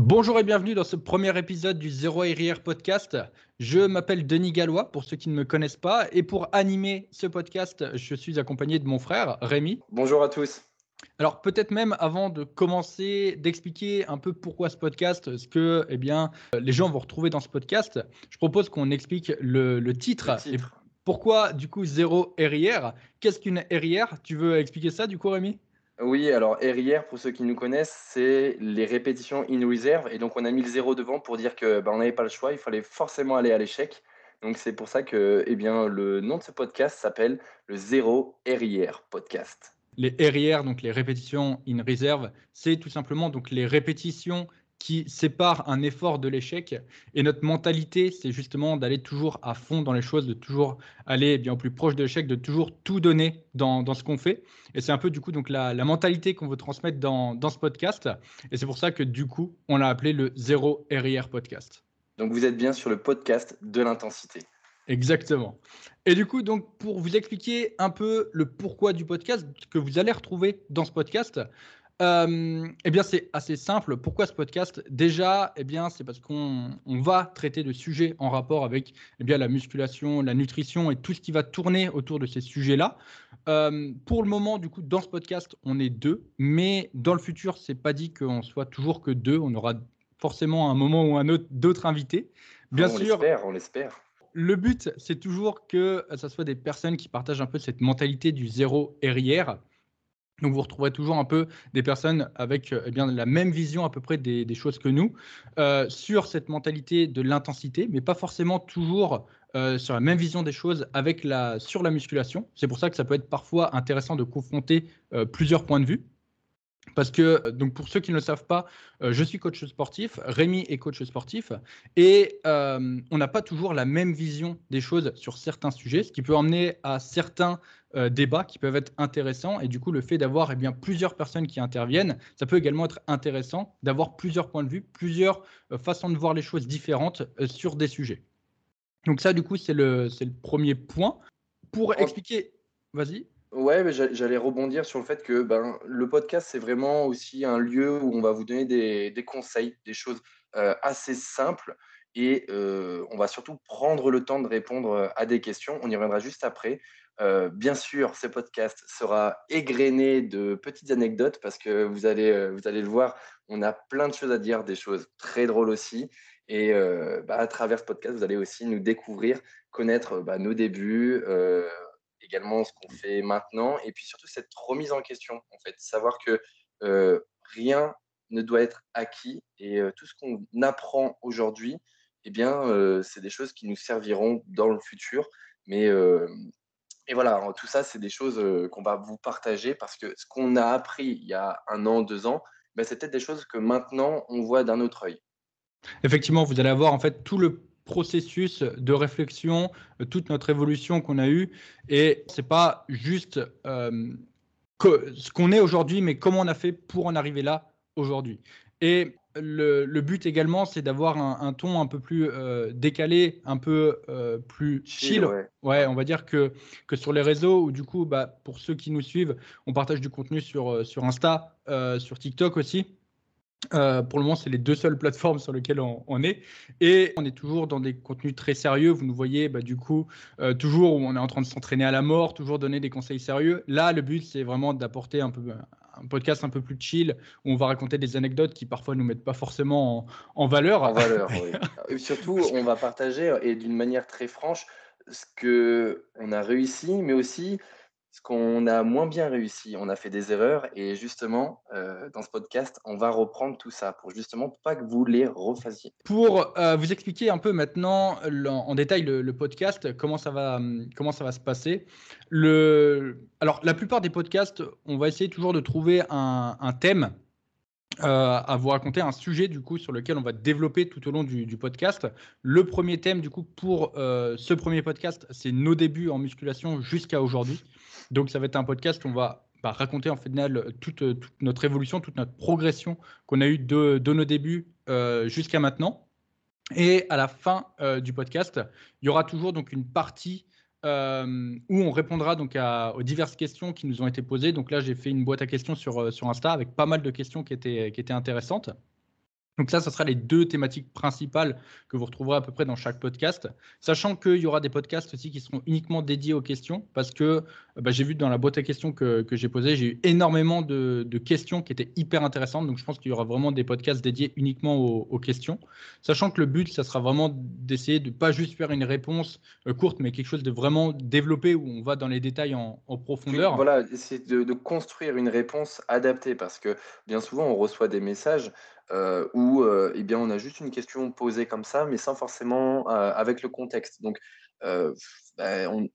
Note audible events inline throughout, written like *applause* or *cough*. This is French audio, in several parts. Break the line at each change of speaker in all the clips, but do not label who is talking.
Bonjour et bienvenue dans ce premier épisode du Zéro RIR podcast. Je m'appelle Denis Gallois pour ceux qui ne me connaissent pas et pour animer ce podcast, je suis accompagné de mon frère Rémi.
Bonjour à tous.
Alors peut-être même avant de commencer d'expliquer un peu pourquoi ce podcast, ce que eh bien, les gens vont retrouver dans ce podcast, je propose qu'on explique le, titre. Et pourquoi du coup Zéro RIR Qu'est-ce qu'une RIR Tu veux expliquer ça du coup Rémi?
Oui, alors RIR, pour ceux qui nous connaissent, c'est les répétitions in reserve. Et donc, on a mis le zéro devant pour dire que ben, on n'avait pas le choix, il fallait forcément aller à l'échec. Donc, c'est pour ça que eh bien, le nom de ce podcast s'appelle le zéro RIR podcast.
Les RIR, donc les répétitions in reserve, c'est tout simplement donc les répétitions qui sépare un effort de l'échec. Et notre mentalité, c'est justement d'aller toujours à fond dans les choses, de toujours aller bien plus proche de l'échec, de toujours tout donner dans, dans ce qu'on fait. Et c'est un peu du coup donc la, la mentalité qu'on veut transmettre dans, dans, ce podcast. Et c'est pour ça que du coup, on l'a appelé le Zéro RIR Podcast.
Donc vous êtes bien sur le podcast de l'intensité.
Exactement. Et du coup, donc, pour vous expliquer un peu le pourquoi du podcast que vous allez retrouver dans ce podcast, euh, eh bien, c'est assez simple. Pourquoi ce podcast? Déjà, eh bien, c'est parce qu'on va traiter de sujets en rapport avec eh bien, la musculation, la nutrition et tout ce qui va tourner autour de ces sujets-là. Euh, pour le moment, du coup, dans ce podcast, on est deux, mais dans le futur, c'est pas dit qu'on soit toujours que deux. On aura forcément un moment ou un autre d'autres invités.
Bien on sûr. on l'espère.
Le but, c'est toujours que ce soit des personnes qui partagent un peu cette mentalité du zéro RIR donc vous retrouverez toujours un peu des personnes avec euh, eh bien, la même vision à peu près des, choses que nous euh, sur cette mentalité de l'intensité, mais pas forcément toujours euh, sur la même vision des choses avec la, sur la musculation. C'est pour ça que ça peut être parfois intéressant de confronter plusieurs points de vue. Parce que, euh, donc pour ceux qui ne le savent pas, euh, je suis coach sportif, Rémi est coach sportif, et euh, on n'a pas toujours la même vision des choses sur certains sujets, ce qui peut emmener à certains débats qui peuvent être intéressants. Et du coup, le fait d'avoir eh bien, plusieurs personnes qui interviennent, ça peut également être intéressant d'avoir plusieurs points de vue, plusieurs façons de voir les choses différentes sur des sujets. Donc ça, du coup, c'est le, le premier point. Pour expliquer, vas-y.
Ouais, mais j'allais rebondir sur le fait que ben, le podcast, c'est vraiment aussi un lieu où on va vous donner des, conseils, des choses euh, assez simples. Et euh, on va surtout prendre le temps de répondre à des questions. On y reviendra juste après. Euh, bien sûr, ce podcast sera égrené de petites anecdotes parce que vous allez, vous allez le voir, on a plein de choses à dire, des choses très drôles aussi. Et bah, à travers ce podcast, vous allez aussi nous découvrir, connaître bah, nos débuts également ce qu'on fait maintenant, et puis surtout cette remise en question, en fait, savoir que euh, rien ne doit être acquis, et euh, tout ce qu'on apprend aujourd'hui, eh bien, euh, c'est des choses qui nous serviront dans le futur. Mais et voilà, tout ça, c'est des choses qu'on va vous partager parce que ce qu'on a appris il y a un an, deux ans, ben, c'est peut-être des choses que maintenant on voit d'un autre œil.
Effectivement, vous allez avoir en fait tout le processus de réflexion, euh, toute notre évolution qu'on a eue. Et c'est pas juste euh, ce qu'on est aujourd'hui, mais comment on a fait pour en arriver là aujourd'hui. Et le, but également, c'est d'avoir un, ton un peu plus euh, décalé, un peu plus chill. Ouais. on va dire que, que sur les réseaux, ou du coup, bah, pour ceux qui nous suivent, on partage du contenu sur, sur Insta, sur TikTok aussi. Euh, pour le moment, c'est les deux seules plateformes sur lesquelles on, est. Et on est toujours dans des contenus très sérieux. Vous nous voyez, bah, du coup, euh, toujours où on est en train de s'entraîner à la mort, toujours donner des conseils sérieux. Là, le but, c'est vraiment d'apporter un peu un podcast un peu plus chill où on va raconter des anecdotes qui parfois nous mettent pas forcément en, valeur.
En valeur, oui. *laughs* Et surtout, on va partager et d'une manière très franche ce que on a réussi, mais aussi qu'on a moins bien réussi, on a fait des erreurs et justement, euh, dans ce podcast, on va reprendre tout ça pour justement pas que vous les refassiez.
Pour euh, vous expliquer un peu maintenant en détail le, podcast, comment ça va, comment ça va se passer. Alors, la plupart des podcasts, on va essayer toujours de trouver un, thème. Euh, à vous raconter un sujet du coup sur lequel on va développer tout au long du, podcast. Le premier thème du coup pour ce premier podcast, c'est nos débuts en musculation jusqu'à aujourd'hui. Donc, ça va être un podcast où on va bah, raconter en fait toute, notre évolution, toute notre progression qu'on a eue de, nos débuts euh, jusqu'à maintenant. Et à la fin euh, du podcast, il y aura toujours donc une partie euh, où on répondra donc aux diverses questions qui nous ont été posées. Donc là, j'ai fait une boîte à questions sur, sur Insta avec pas mal de questions qui étaient, qui étaient intéressantes. Donc ça, ce sera les deux thématiques principales que vous retrouverez à peu près dans chaque podcast, sachant qu'il y aura des podcasts aussi qui seront uniquement dédiés aux questions, parce que euh, bah, j'ai vu dans la boîte à questions que, j'ai posée, j'ai eu énormément de, questions qui étaient hyper intéressantes, donc je pense qu'il y aura vraiment des podcasts dédiés uniquement aux, questions, sachant que le but, ça sera vraiment d'essayer de pas juste faire une réponse euh, courte, mais quelque chose de vraiment développé où on va dans les détails en, profondeur.
voilà, de, de construire une réponse adaptée, parce que bien souvent, on reçoit des messages euh, où euh, eh bien, on a juste une question posée comme ça, mais sans forcément euh, avec le contexte. Donc, bah, on,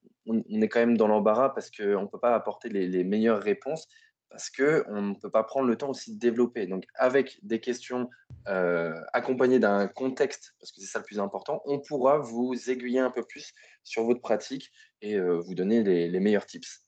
est quand même dans l'embarras parce qu'on ne peut pas apporter les, meilleures réponses parce qu'on ne peut pas prendre le temps aussi de développer. Donc, avec des questions accompagnées d'un contexte, parce que c'est ça le plus important, on pourra vous aiguiller un peu plus sur votre pratique et vous donner les, les meilleurs tips.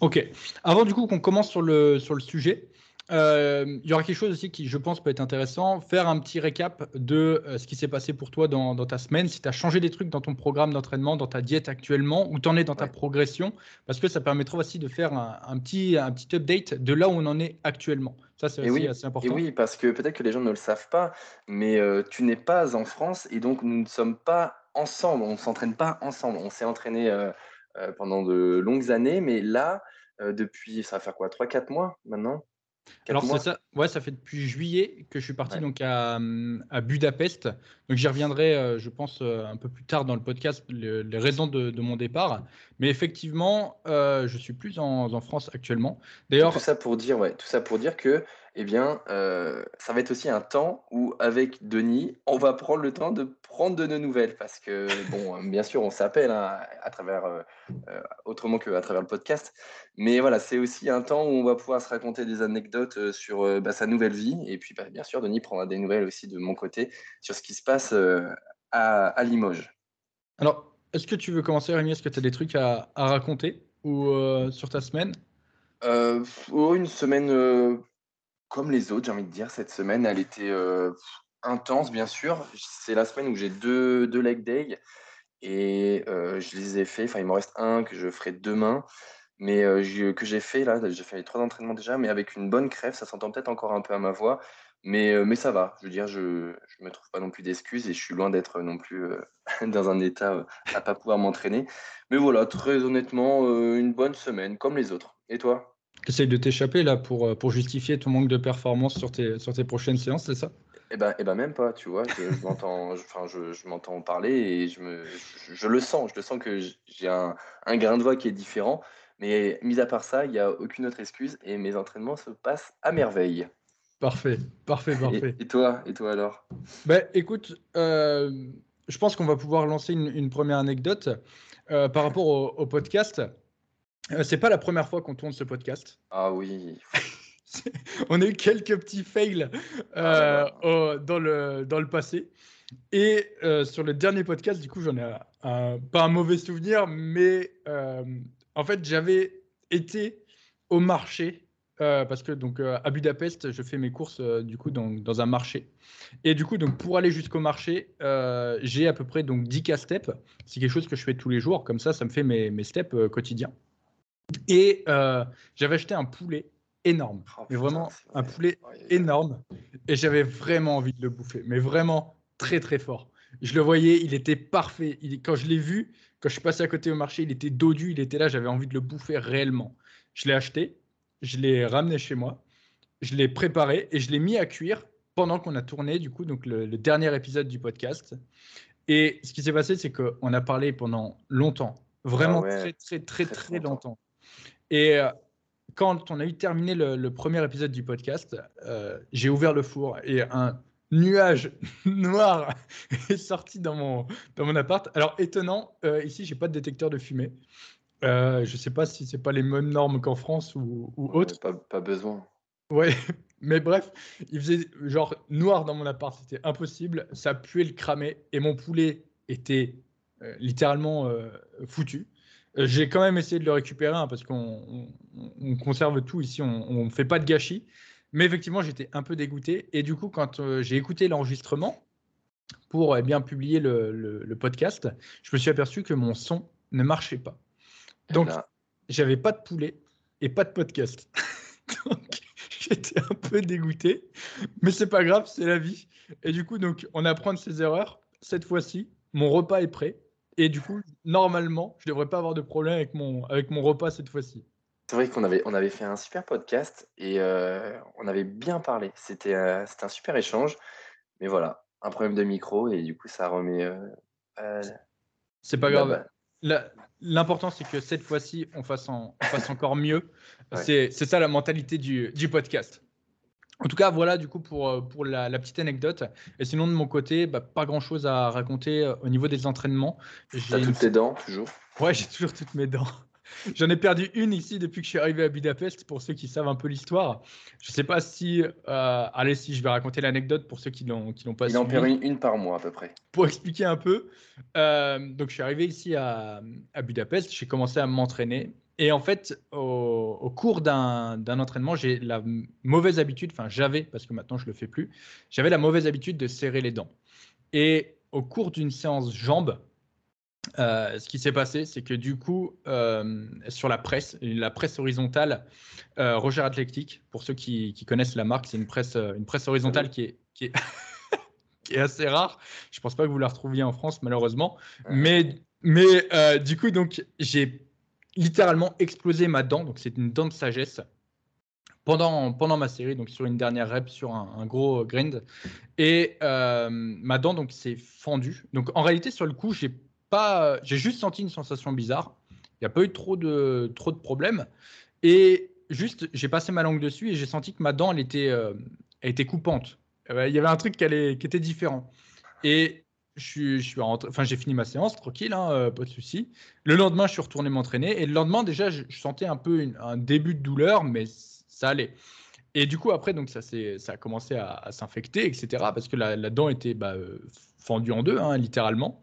Ok. Avant du coup qu'on commence sur le, sur le sujet, euh, il y aura quelque chose aussi qui, je pense, peut être intéressant. Faire un petit récap de euh, ce qui s'est passé pour toi dans, ta semaine, si tu as changé des trucs dans ton programme d'entraînement, dans ta diète actuellement, où tu en es dans ta progression, parce que ça permettra aussi de faire un, petit, un petit update de là où on en est actuellement. Ça, c'est aussi assez important.
Et oui, parce que peut-être que les gens ne le savent pas, mais euh, tu n'es pas en France et donc nous ne sommes pas ensemble, on ne s'entraîne pas ensemble. On s'est entraîné pendant de longues années, mais là, depuis, ça va faire quoi, 3-4 mois maintenant?
Alors c'est ça, ouais, ça fait depuis juillet que je suis parti donc à, à, Budapest. Donc j'y reviendrai, euh, je pense, euh, un peu plus tard dans le podcast, les raisons de, mon départ. Mais effectivement, euh, je suis plus en, en France actuellement.
D'ailleurs, tout ça pour dire, ouais, tout ça pour dire que eh bien, euh, ça va être aussi un temps où, avec Denis, on va prendre le temps de prendre de nos nouvelles. Parce que, *laughs* bon, bien sûr, on s'appelle hein, à travers, euh, euh, autrement qu'à travers le podcast. Mais voilà, c'est aussi un temps où on va pouvoir se raconter des anecdotes sur bah, sa nouvelle vie. Et puis, bah, bien sûr, Denis prendra des nouvelles aussi de mon côté sur ce qui se passe à, Limoges.
Alors, est-ce que tu veux commencer, Rémi? Est-ce que tu as des trucs à, raconter ou sur ta semaine?
Oh, Une semaine comme les autres, j'ai envie de dire, cette semaine, elle était intense, bien sûr. C'est la semaine où j'ai deux, deux leg day et je les ai fait. Enfin, il m'en reste un que je ferai demain, mais que j'ai fait là. J'ai fait les trois entraînements déjà, mais avec une bonne crève. Ça s'entend peut-être encore un peu à ma voix, mais, mais ça va. Je veux dire, je ne me trouve pas non plus d'excuses et je suis loin d'être non plus *laughs* dans un état à pas pouvoir m'entraîner. Mais voilà, très honnêtement, une bonne semaine, comme les autres. Et toi?
Essaye de t'échapper là pour, euh, pour justifier ton manque de performance sur tes, sur tes prochaines séances, c'est ça?
Eh ben, eh ben même pas, tu vois, je, m'entends, enfin, je, je m'entends parler et je, me, je, le sens, je le sens que j'ai un, un, grain de voix qui est différent, mais mis à part ça, il n'y a aucune autre excuse et mes entraînements se passent à merveille.
Parfait, parfait, parfait.
Et, toi, et toi alors?
Ben, Écoute, euh, je pense qu'on va pouvoir lancer une, une première anecdote euh, par rapport au, au podcast. Euh, c'est pas la première fois qu'on tourne ce podcast. *laughs*
Ah oui.
on a eu quelques petits fails ah, euh, dans, le, dans le passé. Et euh, sur le dernier podcast, du coup, j'en ai pas un mauvais souvenir, mais en fait, j'avais été au marché parce que donc à Budapest, je fais mes courses du coup dans, dans, un marché. Et du coup, donc pour aller jusqu'au marché, j'ai à peu près donc 10 k steps. C'est quelque chose que je fais tous les jours, comme ça, ça me fait mes, mes steps quotidiens. Et euh, j'avais acheté un poulet énorme, oh, mais vraiment un poulet énorme. Et j'avais vraiment envie de le bouffer, mais vraiment très très fort. Je le voyais, il était parfait. Il, quand je l'ai vu, quand je suis passé à côté au marché, il était dodu, il était là, j'avais envie de le bouffer réellement. Je l'ai acheté, je l'ai ramené chez moi, je l'ai préparé et je l'ai mis à cuire pendant qu'on a tourné du coup donc le, dernier épisode du podcast. Et ce qui s'est passé, c'est qu'on a parlé pendant longtemps, vraiment ah très, très, très, très, longtemps. Et euh, quand on a eu terminé le, premier épisode du podcast, euh, j'ai ouvert le four et un nuage *laughs* noir *laughs* est sorti dans mon, dans mon appart. Alors, étonnant, euh, ici, j'ai pas de détecteur de fumée. je ne sais pas si c'est pas les mêmes normes qu'en France ou, ou autre.
Pas, pas, besoin.
Ouais, *laughs* mais bref, il faisait genre noir dans mon appart, c'était impossible. Ça puait le cramer et mon poulet était littéralement foutu. J'ai quand même essayé de le récupérer hein, parce qu'on conserve tout ici, on ne fait pas de gâchis. Mais effectivement, j'étais un peu dégoûté. Et du coup, quand euh, j'ai écouté l'enregistrement pour eh bien publier le, podcast, je me suis aperçu que mon son ne marchait pas. Donc, j'avais pas de poulet et pas de podcast. *laughs* Donc, J'étais un peu dégoûté, mais c'est pas grave, c'est la vie. Et du coup, donc, on apprend de ses erreurs. Cette fois-ci, mon repas est prêt. Et du coup, normalement, je devrais pas avoir de problème avec mon, avec mon repas cette fois-ci.
C'est vrai qu'on avait, on avait fait un super podcast et euh, on avait bien parlé. C'était euh, c'était un super échange. Mais voilà, un problème de micro et du coup, ça remet. Euh,
c'est pas grave. L'important, c'est que cette fois-ci, on fasse, on fasse encore mieux. C'est ça la mentalité du, du podcast. En tout cas, voilà du coup pour, euh, pour la, petite anecdote. Et sinon, de mon côté, bah, pas grand chose à raconter euh, au niveau des entraînements.
J'ai toutes tes dents, toujours?
Ouais, j'ai toujours toutes mes dents. *laughs* J'en ai perdu une ici depuis que je suis arrivé à Budapest, pour ceux qui savent un peu l'histoire. Je ne sais pas si. Euh, allez, si je vais raconter l'anecdote pour ceux qui l'ont pas
Il en perd une, une, par mois à peu près.
Pour expliquer un peu. donc, je suis arrivé ici à, à Budapest, j'ai commencé à m'entraîner. Et en fait, au, cours d'un entraînement, j'ai la mauvaise habitude, enfin j'avais, parce que maintenant je ne le fais plus, j'avais la mauvaise habitude de serrer les dents. Et au cours d'une séance jambes, euh, ce qui s'est passé, c'est que du coup, euh, sur la presse, la presse horizontale, euh, Roger Athletic, pour ceux qui, connaissent la marque, c'est une presse, une presse horizontale qui est, qui est, *laughs* qui est assez rare. Je ne pense pas que vous la retrouviez en France, malheureusement. Mais, mais du coup, donc, j'ai littéralement explosé ma dent. Donc, c'est une dent de sagesse pendant, pendant ma série, donc sur une dernière rep, sur un, gros grind. Et euh, ma dent donc s'est fendue. Donc, en réalité, sur le coup, j'ai pas, j'ai juste senti une sensation bizarre. Il n'y a pas eu trop de, trop de problèmes. Et juste, j'ai passé ma langue dessus et j'ai senti que ma dent, elle était, euh, elle était coupante. Il y avait un truc qui, allait, qui était différent. Et je suis, enfin, j'ai fini ma séance tranquille, hein, euh, pas de souci. Le lendemain, je suis retourné m'entraîner et le lendemain, déjà, je, sentais un peu un début de douleur, mais ça allait. Et du coup, après, donc ça, ça a commencé à, s'infecter, etc. Parce que la, dent était bah, euh, fendu en deux, hein, littéralement.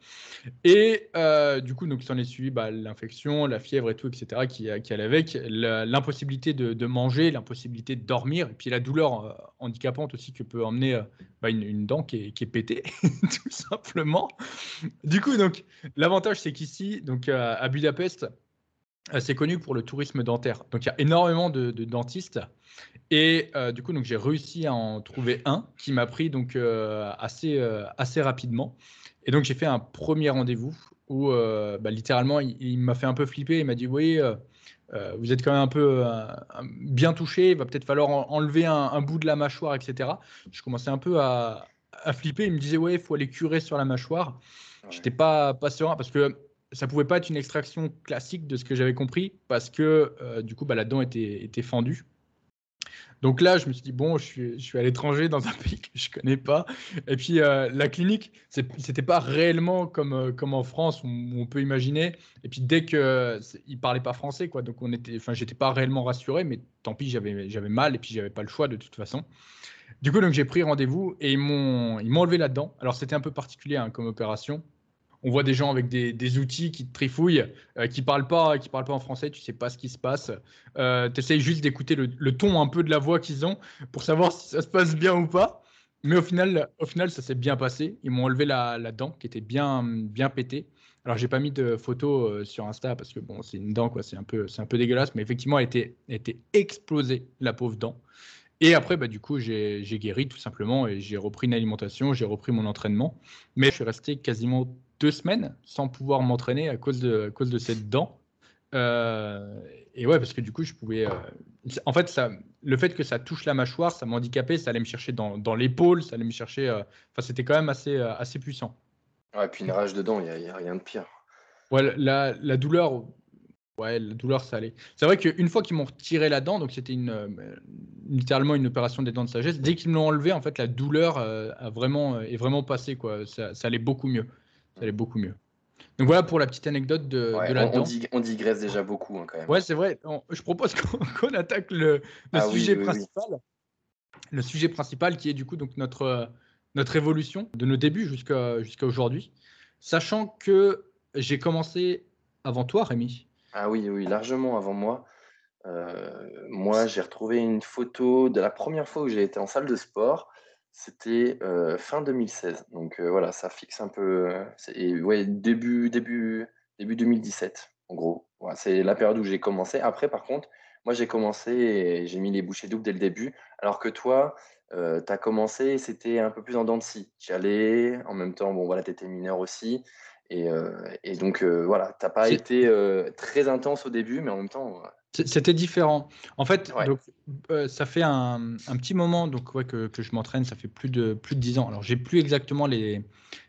Et euh, du coup, donc, s'en est suivi bah, l'infection, la fièvre et tout, etc., qui, qui allait avec, l'impossibilité de, manger, l'impossibilité de dormir, et puis la douleur euh, handicapante aussi que peut emmener euh, bah, une, dent qui est, qui est pétée, *laughs* tout simplement. Du coup, donc, l'avantage, c'est qu'ici, donc à Budapest, c'est connu pour le tourisme dentaire. Donc, il y a énormément de, dentistes. Et du coup, donc j'ai réussi à en trouver un qui m'a pris donc assez, assez rapidement. Et donc, j'ai fait un premier rendez-vous où, euh, bah, littéralement, il, m'a fait un peu flipper. Il m'a dit Oui, euh, euh, vous êtes quand même un peu bien touché. Il va peut-être falloir enlever un, bout de la mâchoire, etc. Je commençais un peu à, flipper. Il me disait Ouais, il faut aller curer sur la mâchoire. Je n'étais pas, pas serein parce que ça pouvait pas être une extraction classique de ce que j'avais compris parce que du coup, bah, la dent était, fendue. Donc là, je me suis dit, bon, je suis, à l'étranger dans un *laughs* pays que je ne connais pas. Et puis, euh, la clinique, ce n'était pas réellement comme, euh, en France, où on peut imaginer. Et puis, dès qu'il ne parlait pas français, quoi, donc on était, pas réellement rassuré, mais tant pis, j'avais, mal et puis j'avais pas le choix de toute façon. Du coup, j'ai pris rendez-vous et ils m'ont, enlevé là-dedans. Alors, c'était un peu particulier hein, comme opération on voit des gens avec des, outils qui te trifouillent, euh, qui parlent parlent pas en français, tu sais pas ce qui se passe. Euh, tu essayes juste d'écouter le, ton un peu de la voix qu'ils ont pour savoir si ça se passe bien ou pas. Mais au final, au final ça s'est bien passé. Ils m'ont enlevé la, dent qui était bien, bien pétée. Alors j'ai pas mis de photos euh, sur Insta parce que bon, c'est une dent c'est un peu, un peu dégueulasse, mais effectivement, elle était, elle était explosée la pauvre dent. Et après, bah, du coup, j'ai guéri tout simplement et j'ai repris une alimentation, j'ai repris mon entraînement. Mais je suis resté quasiment deux semaines sans pouvoir m'entraîner à cause de, à cause de cette dent. Euh, et ouais, parce que du coup, je pouvais. Euh, en fait, ça, le fait que ça touche la mâchoire, ça m'handicapait, ça allait me chercher dans, dans l'épaule, ça allait me chercher. Euh, enfin, c'était quand même assez, assez puissant.
Ouais, et puis une rage dedans, il n'y a, a, rien de pire.
Ouais, la, la douleur, Ouais, la douleur, ça allait. C'est vrai qu'une fois qu'ils m'ont retiré la dent, donc c'était une, euh, littéralement une opération des dents de sagesse, dès qu'ils me l'ont enlevé, en fait, la douleur euh, a vraiment, euh, est vraiment passée. Quoi. Ça, allait beaucoup mieux. Ça allait beaucoup mieux. Donc voilà pour la petite anecdote de, la
on. On, digresse déjà beaucoup hein, quand même.
Ouais, c'est vrai. je propose qu'on *laughs* attaque le, ah sujet principal. Le sujet principal qui est du coup donc notre, notre évolution de nos débuts jusqu'à jusqu'à aujourd'hui. Sachant que j'ai commencé avant toi, Rémi.
Ah oui, oui, largement avant moi. Euh, moi, j'ai retrouvé une photo de la première fois où j'ai été en salle de sport. C'était euh, fin 2016. Donc euh, voilà, ça fixe un peu. et, ouais, début, début, début 2017, en gros. c'est la période où j'ai commencé. Après, par contre, moi j'ai commencé et j'ai mis les bouchées doubles dès le début, alors que toi, euh, tu as commencé, c'était un peu plus en dents de scie. Tu allais, en même temps, bon voilà, tu étais mineur aussi. Et, euh, et donc voilà, tu n'as pas été très intense au début, mais en même temps.
C'était différent. En fait, donc, ça fait un, un, petit moment donc, ouais, que, que je m'entraîne, ça fait plus de, plus de 10 ans. Alors, j'ai plus exactement les,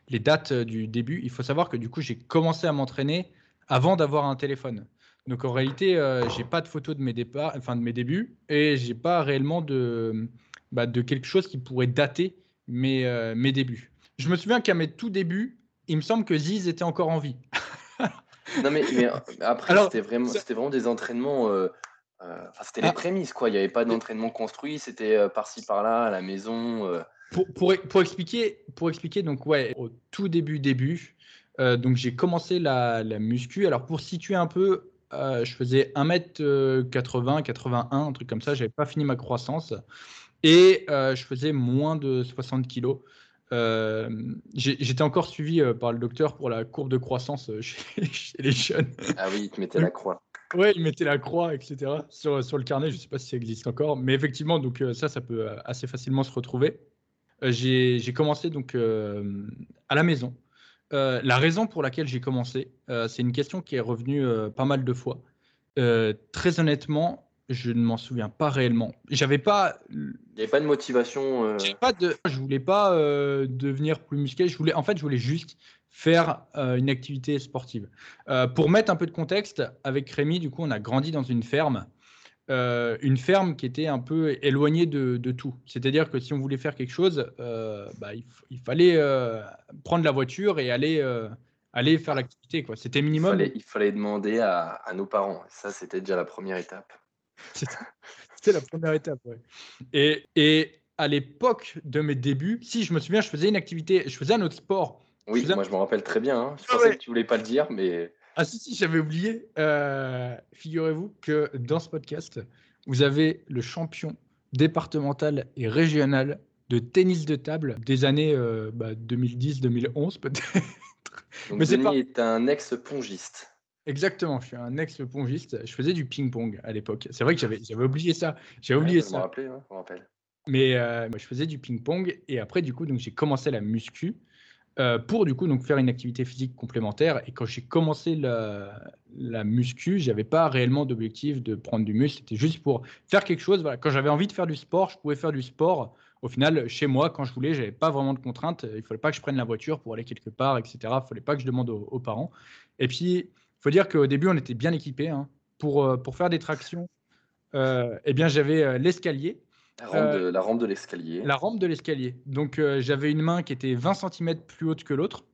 les dates du début. Il faut savoir que du coup, j'ai commencé à m'entraîner avant d'avoir un téléphone. Donc en réalité, euh, j'ai pas de photos de mes départs, enfin de mes débuts, et j'ai pas réellement de, bah, de quelque chose qui pourrait dater mes, euh, mes débuts. Je me souviens qu'à mes tout débuts, il me semble que Ziz était encore en vie. *laughs*
non mais, mais euh, après c'était vraiment, c'était vraiment des entraînements. c'était les ah. prémices quoi. Il n'y avait pas d'entraînement construit. C'était par-ci par-là à la maison.
Pour, pour, pour, expliquer, pour expliquer donc ouais, au tout début début, donc j'ai commencé la, la muscu. Alors pour situer un peu, euh, je faisais 1m80, 81, un truc comme ça. J'avais pas fini ma croissance. Et euh, je faisais moins de 60 kilos. Euh, j'étais encore suivi par le docteur pour la courbe de croissance *laughs* chez, les jeunes.
Ah oui, il te mettait la croix.
Oui, il mettait la croix, etc. Sur, sur le carnet, je ne sais pas si ça existe encore, mais effectivement, donc ça, ça peut assez facilement se retrouver. J'ai commencé donc à la maison. Euh, la raison pour laquelle j'ai commencé, euh, c'est une question qui est revenue euh, pas mal de fois. très honnêtement, je ne m'en souviens pas réellement. J'avais pas.
Il n'y avait pas de motivation.
Pas de... Je voulais pas devenir plus musclé. Je voulais, en fait, je voulais juste faire une activité sportive. pour mettre un peu de contexte, avec Rémi, du coup, on a grandi dans une ferme euh, une ferme qui était un peu éloignée de, tout. C'est-à-dire que si on voulait faire quelque chose, euh, bah, il, fallait euh, prendre la voiture et aller, aller faire l'activité. C'était minimum.
Il fallait, demander à, nos parents. Ça, c'était déjà la première étape.
C'était la première étape, ouais. Et, et à l'époque de mes débuts, si je me souviens, je faisais une activité, je faisais un autre sport.
Oui, moi je me rappelle très bien. Hein. Je ah pensais que tu voulais pas le dire, mais.
Ah si, si, j'avais oublié. Euh, figurez-vous que dans ce podcast, vous avez le champion départemental et régional de tennis de table des années 2010-2011 euh, bah, peut-être.
Donc Mais Denis est, un ex-pongiste.
Exactement, je suis un ex-pongiste. Je faisais du ping-pong à l'époque. C'est vrai que j'avais, oublié ça. J'avais oublié ça.
Rappeler, hein, me rappelle.
Mais euh, je faisais du ping-pong et après, du coup, donc j'ai commencé la muscu. Euh, pour du coup donc faire une activité physique complémentaire. Et quand j'ai commencé la, la muscu, j'avais pas réellement d'objectif de prendre du muscle. C'était juste pour faire quelque chose. Voilà. Quand j'avais envie de faire du sport, je pouvais faire du sport. Au final, chez moi, quand je voulais, j'avais pas vraiment de contraintes. Il fallait pas que je prenne la voiture pour aller quelque part, etc. Il fallait pas que je demande aux, parents. Et puis, faut dire qu'au début, on était bien équipés hein. pour, euh, pour faire des tractions. Euh, eh bien, j'avais euh, l'escalier
euh, la rampe de, l'escalier.
La rampe de l'escalier. Donc j'avais une main qui était 20 cm plus haute que l'autre.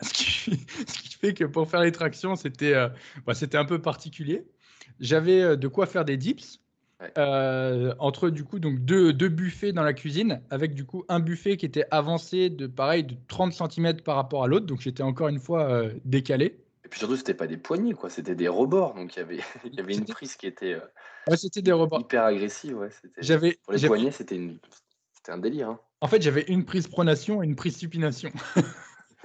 *laughs* Ce qui, fait que pour faire les tractions, c'était euh, bah, c'était un peu particulier. J'avais de quoi faire des dips. entre du coup donc deux, deux, buffets dans la cuisine avec du coup un buffet qui était avancé de pareil de 30 cm par rapport à l'autre donc j'étais encore une fois décalé
puis surtout, c'était pas des poignées, quoi. C'était des rebords. Donc, il y avait, *laughs* il y avait une prise qui était
euh, c'était des rebords.
hyper agressive. Ouais.
J'avais,
Pour les poignets, c'était, une... un délire. Hein.
En fait, j'avais une prise pronation et une prise supination. *laughs* *laughs*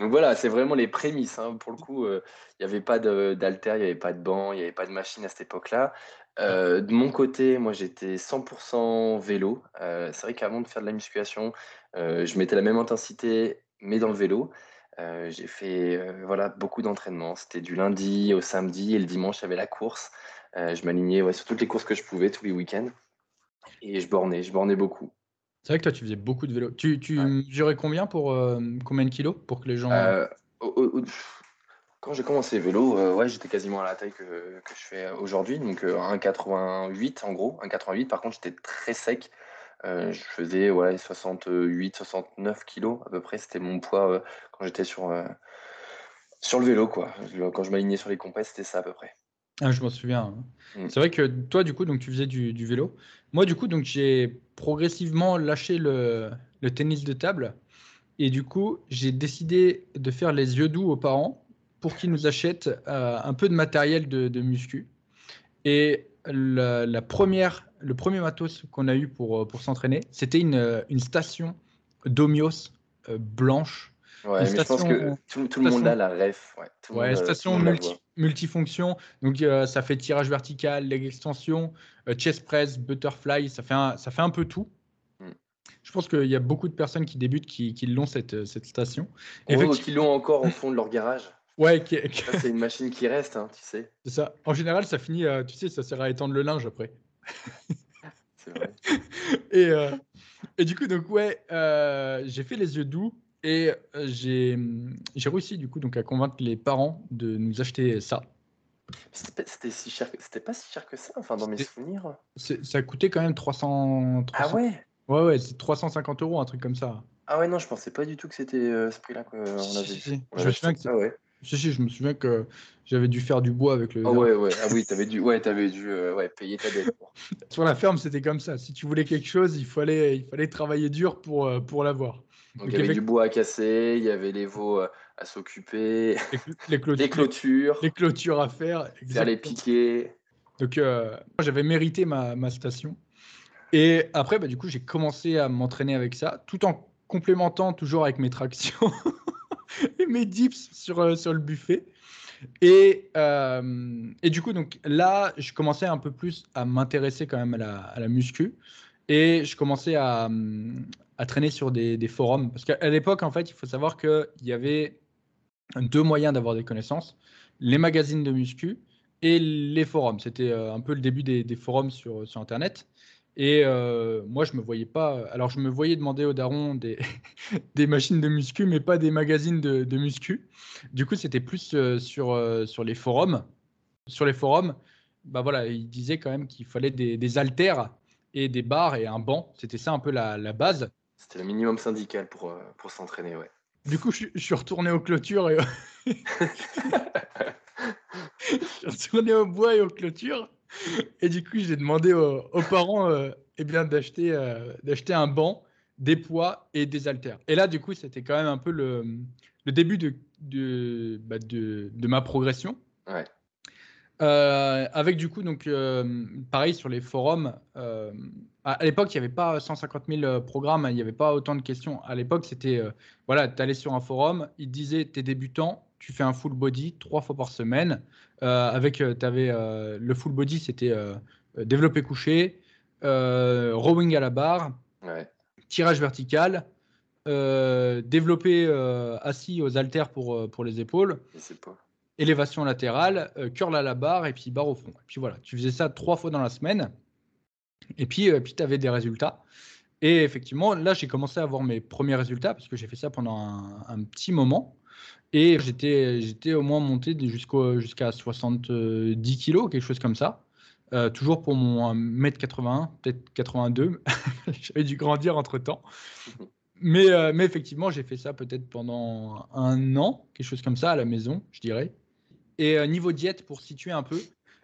donc voilà, c'est vraiment les prémices. Hein. Pour le coup, euh, il n'y avait pas d'alter, il n'y avait pas de banc, il n'y avait pas de machine à cette époque-là. Euh, de mon côté, moi j'étais 100% vélo. c'est vrai qu'avant de faire de la musculation, je mettais la même intensité, mais dans le vélo. Euh, j'ai fait euh, voilà, beaucoup d'entraînements. C'était du lundi au samedi et le dimanche, j'avais la course. Euh, je m'alignais ouais, sur toutes les courses que je pouvais, tous les week-ends. Et je bornais, je bornais beaucoup.
C'est vrai que toi, tu faisais beaucoup de vélo. Tu, tu mesurais combien pour combien de kilos pour que les gens.
quand j'ai commencé vélo, ouais, j'étais quasiment à la taille que, que je fais aujourd'hui, donc 1,88 en gros. 1,88 par contre, j'étais très sec. Euh, je faisais ouais, 68, 69 kilos à peu près. C'était mon poids euh, quand j'étais sur, euh, sur le vélo. Quoi. Quand je m'alignais sur les compètes, c'était ça à peu près.
Ah, je m'en souviens. Hein. Mm. C'est vrai que toi, du coup, donc, tu faisais du, du vélo. Moi, du coup, donc, j'ai progressivement lâché le, le, tennis de table. Et du coup, j'ai décidé de faire les yeux doux aux parents pour qu'ils nous achètent un peu de matériel de, de muscu. Et la, première, le premier matos qu'on a eu pour, pour s'entraîner, c'était une, une station Domios euh, blanche.
Ouais, mais je pense que tout, le monde a la ref.
Ouais, station multifonction. Donc, ça fait tirage vertical, leg extension, chest press, butterfly. Ça fait un, ça fait un peu tout. Mm. Je pense qu'il y a beaucoup de personnes qui débutent qui, qui l'ont cette, cette station.
Et qui l'ont encore au fond de leur garage.
Ouais,
c'est une machine qui reste, hein, tu sais.
C'est ça. En général, ça finit, tu sais, ça sert à étendre le linge après. *laughs*
c'est vrai.
et, et du coup, donc ouais, j'ai fait les yeux doux. Et euh, j'ai réussi du coup donc à convaincre les parents de nous acheter ça.
C'était si cher, c'était pas si cher que ça, enfin dans mes souvenirs.
Ça coûtait quand même 300.
Ah ouais?
Ouais ouais, c'est 350 euros un truc comme ça.
Ah ouais non, je pensais pas du tout que c'était euh, ce prix-là qu'on avait.
Si, Je me souviens que ah ouais. Si, si, je me souviens que j'avais dû faire du bois avec le.
Ah ouais, ouais, ah oui, t'avais dû, ouais, avais dû euh, ouais, payer ta dette. *laughs*
Sur la ferme, c'était comme ça. Si tu voulais quelque chose, il fallait, il fallait travailler dur pour, pour l'avoir.
Donc, il y avait du bois à casser, il y avait les veaux euh, à s'occuper, les, *laughs* clôtures,
les, clôtures, à faire,
faire les piquets.
Donc euh, j'avais mérité ma, ma, station. Et après, bah, du coup, j'ai commencé à m'entraîner avec ça, tout en complémentant toujours avec mes tractions *laughs* *laughs* et mes dips sur, euh, sur le buffet. Et, et, du coup, donc là, je commençais un peu plus à m'intéresser quand même à la, à la muscu. Et je commençais à, à traîner sur des, forums. Parce qu'à l'époque, en fait, il faut savoir qu'il y avait deux moyens d'avoir des connaissances les magazines de muscu et les forums. C'était euh, un peu le début des, forums sur, sur Internet. Et euh, moi, je me voyais pas. Alors, je me voyais demander aux darons des, *laughs* des machines de muscu, mais pas des magazines de, de muscu. Du coup, c'était plus euh, sur, sur les forums. Sur les forums, bah voilà, il disait quand même qu'il fallait des, des haltères et des barres et un banc. C'était ça un peu la, la base.
C'était le minimum syndical pour, euh, pour s'entraîner, ouais.
Du coup, je, suis retourné aux clôtures et. *laughs* *laughs* je suis retourné au bois et aux clôtures. *laughs* Et du coup, j'ai demandé aux, parents euh, eh bien, d'acheter, euh, d'acheter un banc, des poids et des haltères. Et là, du coup, c'était quand même un peu le, le début de, de, bah, de, de ma progression.
Ouais.
Euh, avec du coup, donc, pareil sur les forums. À, l'époque, il n'y avait pas 150 000 programmes, il n'y avait pas autant de questions. À l'époque, c'était voilà, tu allais sur un forum, il disait tu es débutant, tu fais un full body trois fois par semaine. Avec, tu avais le full body, c'était développé couché, rowing à la barre, tirage vertical. développé assis aux haltères pour, pour les épaules.
pas
élévation latérale, euh, curl à la barre et puis barre au fond. Et puis voilà, tu faisais ça trois fois dans la semaine. Et puis, euh, puis tu avais des résultats. Et effectivement, là, j'ai commencé à avoir mes premiers résultats parce que j'ai fait ça pendant un, petit moment. Et j'étais, j'étais au moins monté jusqu'à 70 kilos, quelque chose comme ça. Euh, toujours pour mon 1m81, peut-être 82. *laughs* J'avais dû grandir entre temps. *laughs* Mais, mais effectivement, j'ai fait ça peut-être pendant un an, quelque chose comme ça à la maison, je dirais. Et euh, niveau diète, pour situer un peu,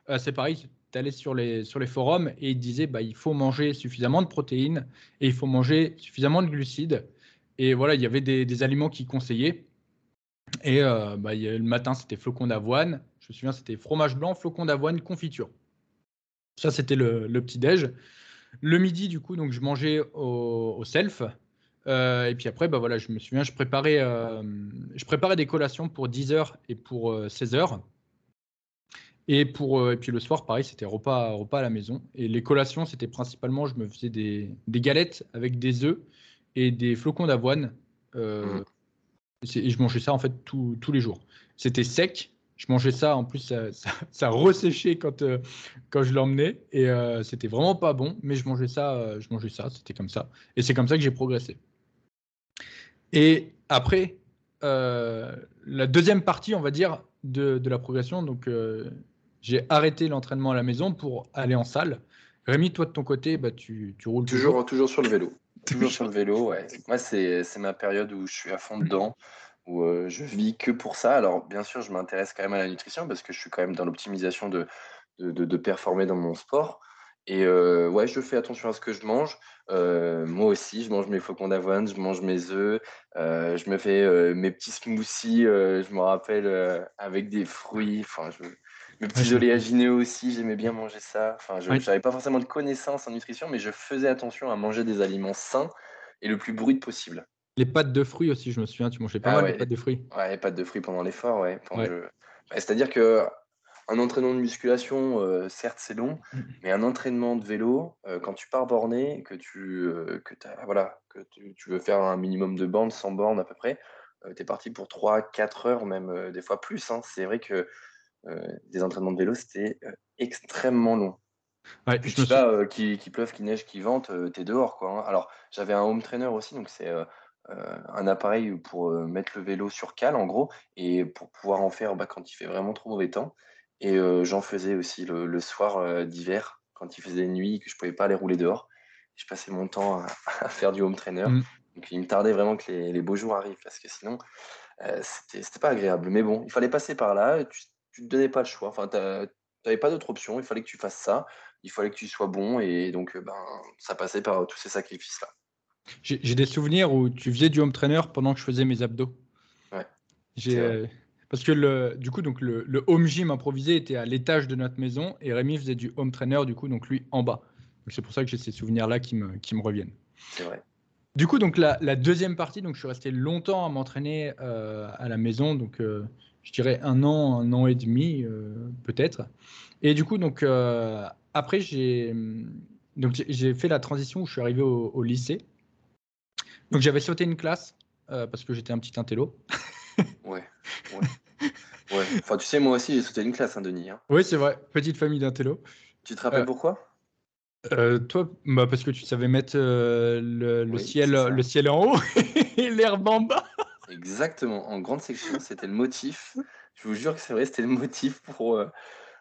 euh, c'est pareil, tu allais sur les, sur les forums et ils disaient bah, il faut manger suffisamment de protéines et il faut manger suffisamment de glucides. Et voilà, il y avait des, aliments qui conseillaient. Et euh, bah, le matin, c'était flocon d'avoine. Je me souviens, c'était fromage blanc, flocon d'avoine, confiture. Ça, c'était le, petit-déj. Le midi, du coup, donc, je mangeais au, self. et puis après, bah voilà, je me souviens, je préparais, je préparais des collations pour 10h et pour 16h. Et, pour, euh, et puis le soir, pareil, c'était repas, repas à la maison. Et les collations, c'était principalement, je me faisais des, des, galettes avec des œufs et des flocons d'avoine. Euh, mmh. Et je mangeais ça en fait tous les jours. C'était sec. Je mangeais ça, en plus, ça, *laughs* ça, resséchait quand, euh, quand je l'emmenais. Et c'était vraiment pas bon, mais je mangeais ça, je mangeais ça, c'était comme ça. Et c'est comme ça que j'ai progressé. Et après, la deuxième partie, on va dire, de, de la progression, donc j'ai arrêté l'entraînement à la maison pour aller en salle. Rémi, toi de ton côté, bah, tu, tu roules
toujours, toujours, sur le vélo. Toujours sur le vélo, ouais. Moi, c'est ma période où je suis à fond dedans, où euh, je vis que pour ça. Alors, bien sûr, je m'intéresse quand même à la nutrition parce que je suis quand même dans l'optimisation de, de, de, performer dans mon sport. Et euh, ouais, je fais attention à ce que je mange. Euh, moi aussi, je mange mes flocons d'avoine, je mange mes œufs, je me fais mes petits smoothies, je me rappelle, avec des fruits. Enfin, je, le petit oléagineux aussi, j'aimais bien manger ça. Enfin, je n'avais pas forcément de connaissances en nutrition, mais je faisais attention à manger des aliments sains et le plus brut possible.
Les pâtes de fruits aussi, je me souviens, tu mangeais pas
Ah
mal
ouais,
pâtes de fruits.
ouais, les pâtes de fruits pendant l'effort, ouais.
Ouais.
le- C'est-à-dire que un entraînement de musculation, euh, certes, c'est long,
Mm.
mais un entraînement de vélo, euh, quand tu pars borné, que tu, euh, que t'as- voilà, que tu, tu veux faire un minimum de bornes, 100 bornes à peu près, tu es parti pour 3-4 heures, même des fois plus. hein. C'est vrai que des entraînements de vélo, c'était euh, extrêmement long.
Ouais, je me
euh, qu'il pleuve, qu'il neige, qu'il vente, tu es dehors. Quoi, hein. Alors, j'avais un home trainer aussi, donc c'est euh, euh, un appareil pour euh, mettre le vélo sur cale, en gros, et pour pouvoir en faire bah, quand il fait vraiment trop mauvais temps. Et euh, j'en faisais aussi le, le soir euh, d'hiver, quand il faisait nuit, que je pouvais pas aller rouler dehors. Je passais mon temps à, *laughs* à faire du home trainer.
Mm.
Donc, il me tardait vraiment que les, les beaux jours arrivent, parce que sinon, euh, c'était pas agréable. Mais bon, il fallait passer par là, tu, tu te donnais pas le choix. Enfin, tu n'avais pas d'autre option, il fallait que tu fasses ça il fallait que tu sois bon et donc euh, ben, ça passait par tous ces sacrifices-là.
J'ai des souvenirs où tu faisais du home trainer pendant que je faisais mes abdos.
Ouais,
J'ai, euh, parce que le, du coup, donc le, le home gym improvisé était à l'étage de notre maison et Rémi faisait du home trainer, du coup, donc lui en bas. C'est pour ça que j'ai ces souvenirs-là qui me, qui me reviennent.
C'est vrai.
Du coup, donc la, la deuxième partie, donc je suis resté longtemps à m'entraîner euh, à la maison, donc euh, je dirais un an, un an et demi euh, peut-être. Et du coup, donc euh, après j'ai donc j'ai- j'ai fait la transition où je suis arrivé au, au lycée. Donc j'avais sauté une classe euh, parce que j'étais un petit intello. *laughs*
Ouais. ouais. ouais. Enfin, tu sais, moi aussi, j'ai sauté une classe, hein, Denis. hein.
Oui, c'est vrai, petite famille d'intello.
Tu te rappelles
Euh,
pourquoi?
Euh, toi, bah parce que tu savais mettre euh, le, le
Oui,
ciel, le ciel en haut *laughs* et l'herbe en bas.
Exactement. En grande section, c'était le motif. Je vous jure que c'est vrai, c'était le motif pour, euh,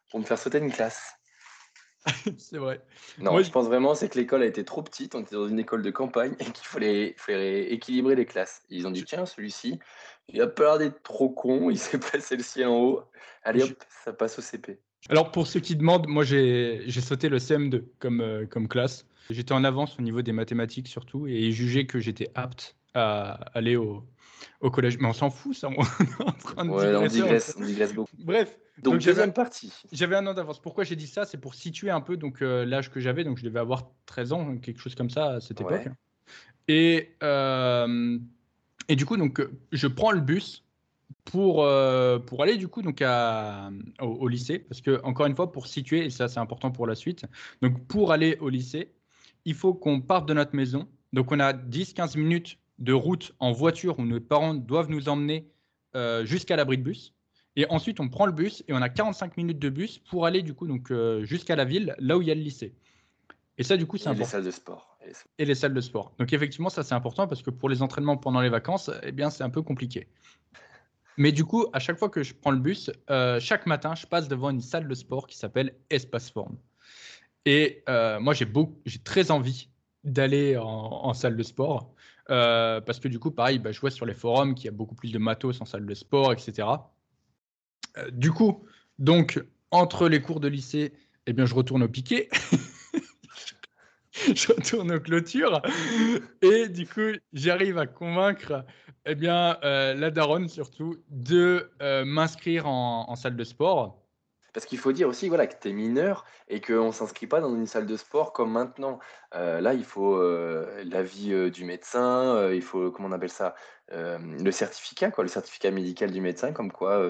pour me faire sauter une classe. *laughs*
c'est vrai.
Non,
Moi,
je pense vraiment c'est que l'école a été trop petite. On était dans une école de campagne et qu'il fallait, fallait équilibrer les classes. Ils ont dit tiens, celui-ci, il a peur d'être trop con. Il s'est *laughs* passé le ciel en haut. Allez hop, ça passe au CP.
Alors pour ceux qui demandent, moi j'ai j'ai sauté le CM2 comme, euh, comme classe. J'étais en avance au niveau des mathématiques surtout et jugeaient que j'étais apte à aller au, au collège. Mais on s'en fout ça, *laughs* on est en train de
Ouais, on digresse, on digresse beaucoup.
Bref,
Donc,
Donc,
deuxième partie.
j'avais un an d'avance. Pourquoi j'ai dit ça? C'est pour situer un peu donc euh, l'âge que j'avais. Donc je devais avoir 13 ans, quelque chose comme ça à cette
Ouais.
époque. Et, euh, et du coup, donc, je prends le bus pour, euh, pour aller du coup donc à, au, au lycée. Parce que, encore une fois, pour situer, et ça c'est important pour la suite, donc pour aller au lycée, il faut qu'on parte de notre maison. Donc on a 10-15 minutes de route en voiture où nos parents doivent nous emmener euh, jusqu'à l'abri de bus. Et ensuite, on prend le bus et on a 45 minutes de bus pour aller du coup donc euh, jusqu'à la ville, là où il y a le lycée. Et ça, du coup, c'est
Et les
important
salles de sport. Et les salles-
et les salles de sport. Donc effectivement, ça c'est important parce que pour les entraînements pendant les vacances, eh bien c'est un peu compliqué. Mais du coup, à chaque fois que je prends le bus, euh, chaque matin, je passe devant une salle de sport qui s'appelle Espace Forme. Et moi, j'ai beaucoup, j'ai très envie d'aller en, en salle de sport euh, parce que du coup, pareil, bah, je vois sur les forums qu'il y a beaucoup plus de matos en salle de sport, etc. Euh, du coup, donc entre les cours de lycée, eh bien, je retourne au piquet. *laughs* je retourne aux clôtures et du coup j'arrive à convaincre eh bien euh, la daronne surtout de m'inscrire en salle de sport
Parce qu'il faut dire aussi voilà, que tu es mineur et qu'on ne s'inscrit pas dans une salle de sport comme maintenant. Euh, là, il faut euh, l'avis euh, du médecin, il faut, comment on appelle ça, le certificat, quoi, le certificat médical du médecin, comme quoi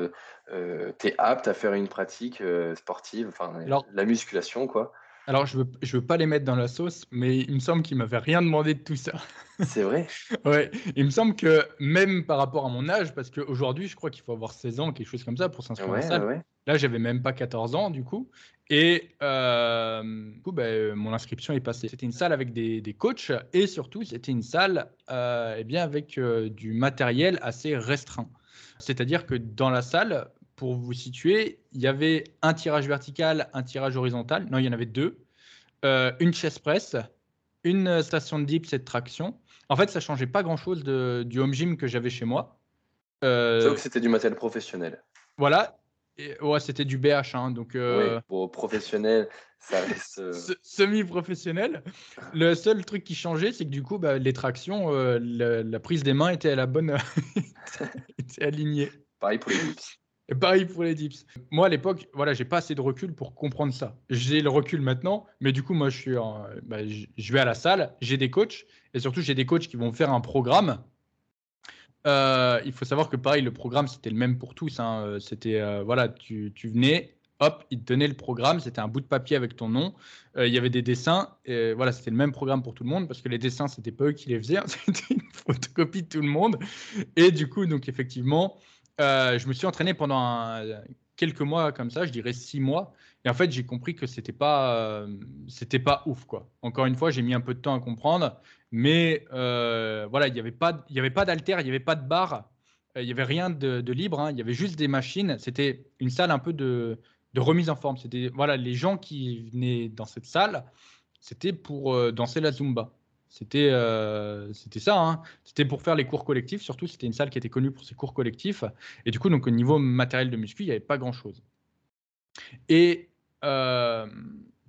tu es apte à faire une pratique sportive, enfin la musculation, quoi.
Alors je veux je veux pas les mettre dans la sauce mais il me semble qu'il m'avait rien demandé de tout ça
C'est vrai. *laughs*
ouais il me semble que même par rapport à mon âge parce qu'aujourd'hui je crois qu'il faut avoir 16 ans quelque chose comme ça pour s'inscrire
Ouais,
salle
ouais, ouais.
Là, j'avais même pas 14 ans, du coup. Et euh, du coup, ben, mon inscription est passée. C'était une salle avec des, des coachs et surtout, c'était une salle euh, eh bien, avec euh, du matériel assez restreint. C'est-à-dire que dans la salle, pour vous situer, il y avait un tirage vertical, un tirage horizontal. Non, il y en avait deux. Euh, une chaise presse, une station de dips et de traction. En fait, ça changeait pas grand-chose du home gym que j'avais chez moi. Euh,
Sauf que c'était du matériel professionnel.
voilà. Et, ouais, c'était du BH, hein, donc euh,
Oui, pour professionnel, ça reste.
se- semi-professionnel. Le seul truc qui changeait, c'est que du coup, bah, les tractions, la, la prise des mains était à la bonne, *laughs* était alignée.
pareil pour les dips.
Et *laughs* pareil pour les dips. Moi, à l'époque, voilà, j'ai pas assez de recul pour comprendre ça. J'ai le recul maintenant, mais du coup, moi, je suis, bah, je vais à la salle, j'ai des coachs, et surtout, j'ai des coachs qui vont faire un programme. il faut savoir que pareil, le programme c'était le même pour tous. Hein. C'était voilà, tu, tu, venais, hop, il te donnait le programme, c'était un bout de papier avec ton nom. il y avait des dessins, et voilà, c'était le même programme pour tout le monde parce que les dessins c'était pas eux qui les faisaient, *laughs* c'était une photocopie de tout le monde. Et du coup, donc effectivement, je me suis entraîné pendant quelques mois comme ça, je dirais six mois. Et en fait, j'ai compris que c'était pas, euh, c'était pas ouf quoi. Encore une fois, j'ai mis un peu de temps à comprendre, mais euh, voilà, il n'y avait pas, il y avait pas d'alter, il n'y avait pas de barre, euh, il n'y avait rien de, libre. Hein. il y avait juste des machines. C'était une salle un peu de, de remise en forme. C'était voilà, les gens qui venaient dans cette salle, c'était pour danser la zumba. C'était c'était ça. Hein. C'était pour faire les cours collectifs. Surtout, c'était une salle qui était connue pour ses cours collectifs. Et du coup, donc au niveau matériel de muscu, il n'y avait pas grand chose. Et euh,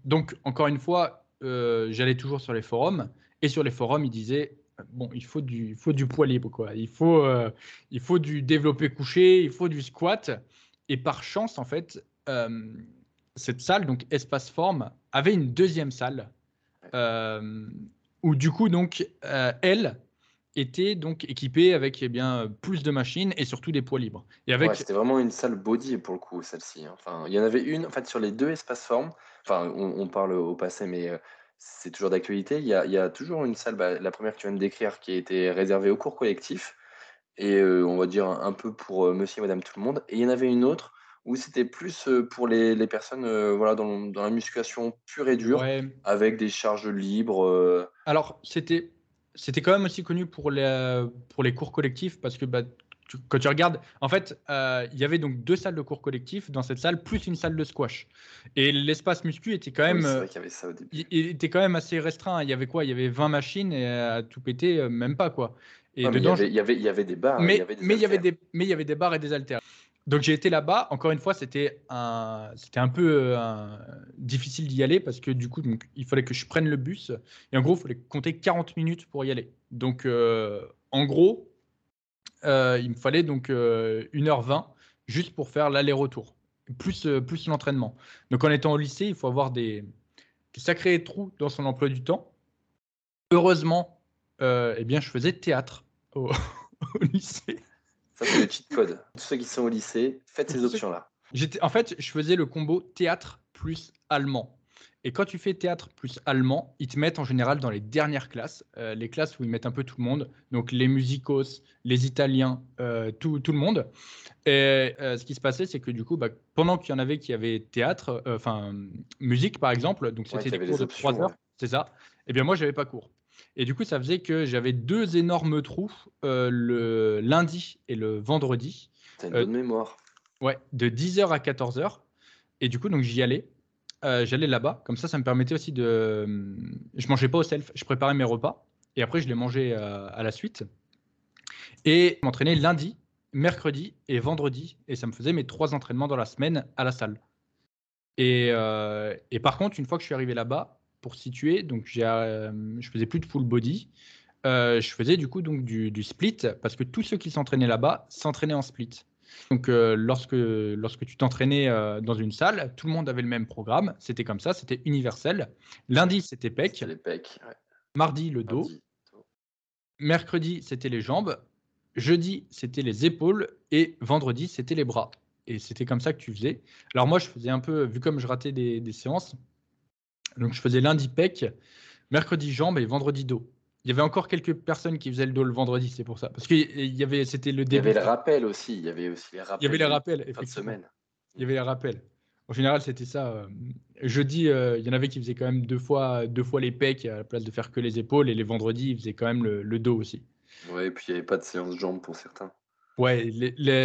donc, encore une fois, euh, j'allais toujours sur les forums. Et sur les forums, ils disaient bon, il faut du, il faut du poids libre, quoi. Il faut, euh, il faut du développé couché, il faut du squat. Et par chance, en fait, cette salle, donc Espace Forme, avait une deuxième salle où, du coup, donc, elle, était donc équipée avec eh bien, plus de machines et surtout des poids libres. Et avec...
c'était vraiment une salle body pour le coup, celle-ci. Hein. Enfin, il y en avait une, en fait, sur les deux espaces formes. Enfin, on, parle au passé, mais euh, c'est toujours d'actualité. Il y a, il y a toujours une salle, bah, la première que tu viens de décrire, qui a été réservée au cours collectif. Et euh, on va dire un peu pour euh, monsieur et madame tout le monde. Et il y en avait une autre où c'était plus pour les, les personnes voilà, dans, dans, la musculation pure et dure, avec des charges libres.
Alors, c'était c'était quand même aussi connu pour les, pour les cours collectifs parce que bah, quand tu regardes, en fait, euh, il y avait donc deux salles de cours collectifs dans cette salle, plus une salle de squash. Et l'espace muscu était quand même, il, était quand même assez restreint. Il y avait quoi? Il y avait 20 machines et à tout péter, euh, même pas quoi.
Et dedans, il, y avait, il, y avait, des barres.
Mais il y avait des, mais il y avait des, mais il y avait des barres et des haltères. Donc j'ai été là-bas. Encore une fois, c'était un, c'était un peu euh, difficile d'y aller parce que du coup, donc, il fallait que je prenne le bus et en gros, il fallait compter 40 minutes pour y aller. Donc euh, en gros, euh, il me fallait donc 1h20 juste pour faire l'aller-retour, plus plus l'entraînement. Donc en étant au lycée, il faut avoir des, sacrés trous dans son emploi du temps. Heureusement, eh bien, je faisais théâtre au *laughs* lycée.
Ça, c'est le cheat code. Tous ceux qui sont au lycée, faites ces *laughs* options-là.
En fait, je faisais le combo théâtre plus allemand. Et quand tu fais théâtre plus allemand, ils te mettent en général dans les dernières classes, euh, les classes où ils mettent un peu tout le monde, donc les musicos, les italiens, euh, tout, tout, le monde. Et euh, ce qui se passait, c'est que du coup, bah, pendant qu'il y en avait qui avaient théâtre, enfin musique par exemple, donc c'était des cours de 3 heures, c'est ça, et eh bien moi, j'avais pas cours. Et du coup, ça faisait que j'avais deux énormes trous euh, le lundi et le vendredi.
T'as une bonne euh, mémoire.
Ouais, de 10h à 14h. Et du coup, donc j'y allais. Euh, j'allais là-bas. Comme ça, ça me permettait aussi de. Je mangeais pas au self. Je préparais mes repas. Et après, je les mangeais à la suite. Et je m'entraînais lundi, mercredi et vendredi. Et ça me faisait mes trois entraînements dans la semaine à la salle. Et, et par contre, une fois que je suis arrivé là-bas, pour situer, donc j'ai, euh, je faisais plus de full body. Euh, je faisais du coup donc du, split parce que tous ceux qui s'entraînaient là-bas s'entraînaient en split. Donc euh, lorsque, lorsque tu t'entraînais dans une salle, tout le monde avait le même programme. C'était comme ça, c'était universel. Lundi, c'était pec.
les pecs.
Mardi, le dos. Mercredi, c'était les jambes. Jeudi, c'était les épaules. Et vendredi, c'était les bras. Et c'était comme ça que tu faisais. Alors moi, je faisais un peu, vu comme je ratais des, des séances, donc je faisais lundi pec, mercredi jambes et vendredi dos. Il y avait encore quelques personnes qui faisaient le dos le vendredi, c'est pour ça. Parce que y avait, c'était le début.
Il y avait le rappel aussi. Il y avait aussi les rappels.
Il y avait les rappels, effectivement. Semaine. Il y avait les rappels. En général, c'était ça. Euh, jeudi, euh, il y en avait qui faisaient quand même deux fois, deux fois les pecs à la place de faire que les épaules. Et les vendredis, ils faisaient quand même le, dos aussi.
Ouais, et puis il n'y avait pas de séance jambes pour certains.
Ouais,